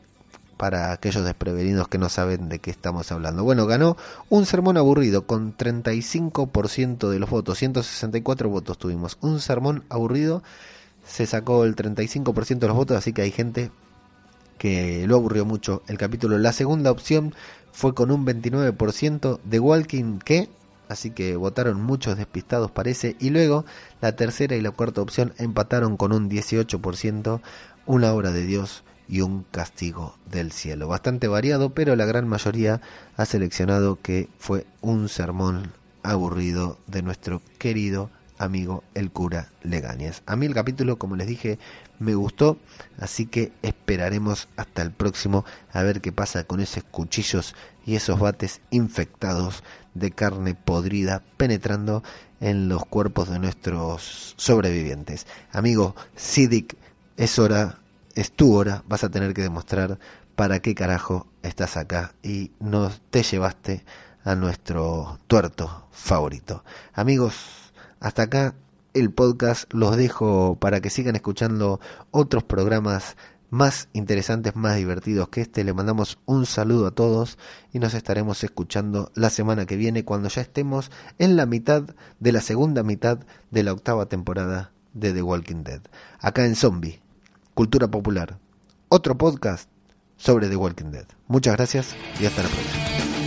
para aquellos desprevenidos que no saben de qué estamos hablando. Bueno, ganó un sermón aburrido con 35% de los votos, 164 votos tuvimos. Un sermón aburrido se sacó el 35% de los votos, así que hay gente que lo aburrió mucho el capítulo. La segunda opción fue con un 29% de Walking que así que votaron muchos despistados parece, y luego la tercera y la cuarta opción empataron con un 18%, una obra de Dios y un castigo del cielo. Bastante variado, pero la gran mayoría ha seleccionado que fue un sermón aburrido de nuestro querido amigo el cura Legañez. A mí el capítulo, como les dije, me gustó, así que esperaremos hasta el próximo a ver qué pasa con esos cuchillos y esos bates infectados de carne podrida penetrando en los cuerpos de nuestros sobrevivientes. Amigo Sidic, es hora, es tu hora, vas a tener que demostrar para qué carajo estás acá y no te llevaste a nuestro tuerto favorito. Amigos, hasta acá el podcast, los dejo para que sigan escuchando otros programas más interesantes, más divertidos que este. Le mandamos un saludo a todos y nos estaremos escuchando la semana que viene cuando ya estemos en la mitad de la segunda mitad de la octava temporada de The Walking Dead. Acá en Zombie, Cultura Popular, otro podcast sobre The Walking Dead. Muchas gracias y hasta la próxima.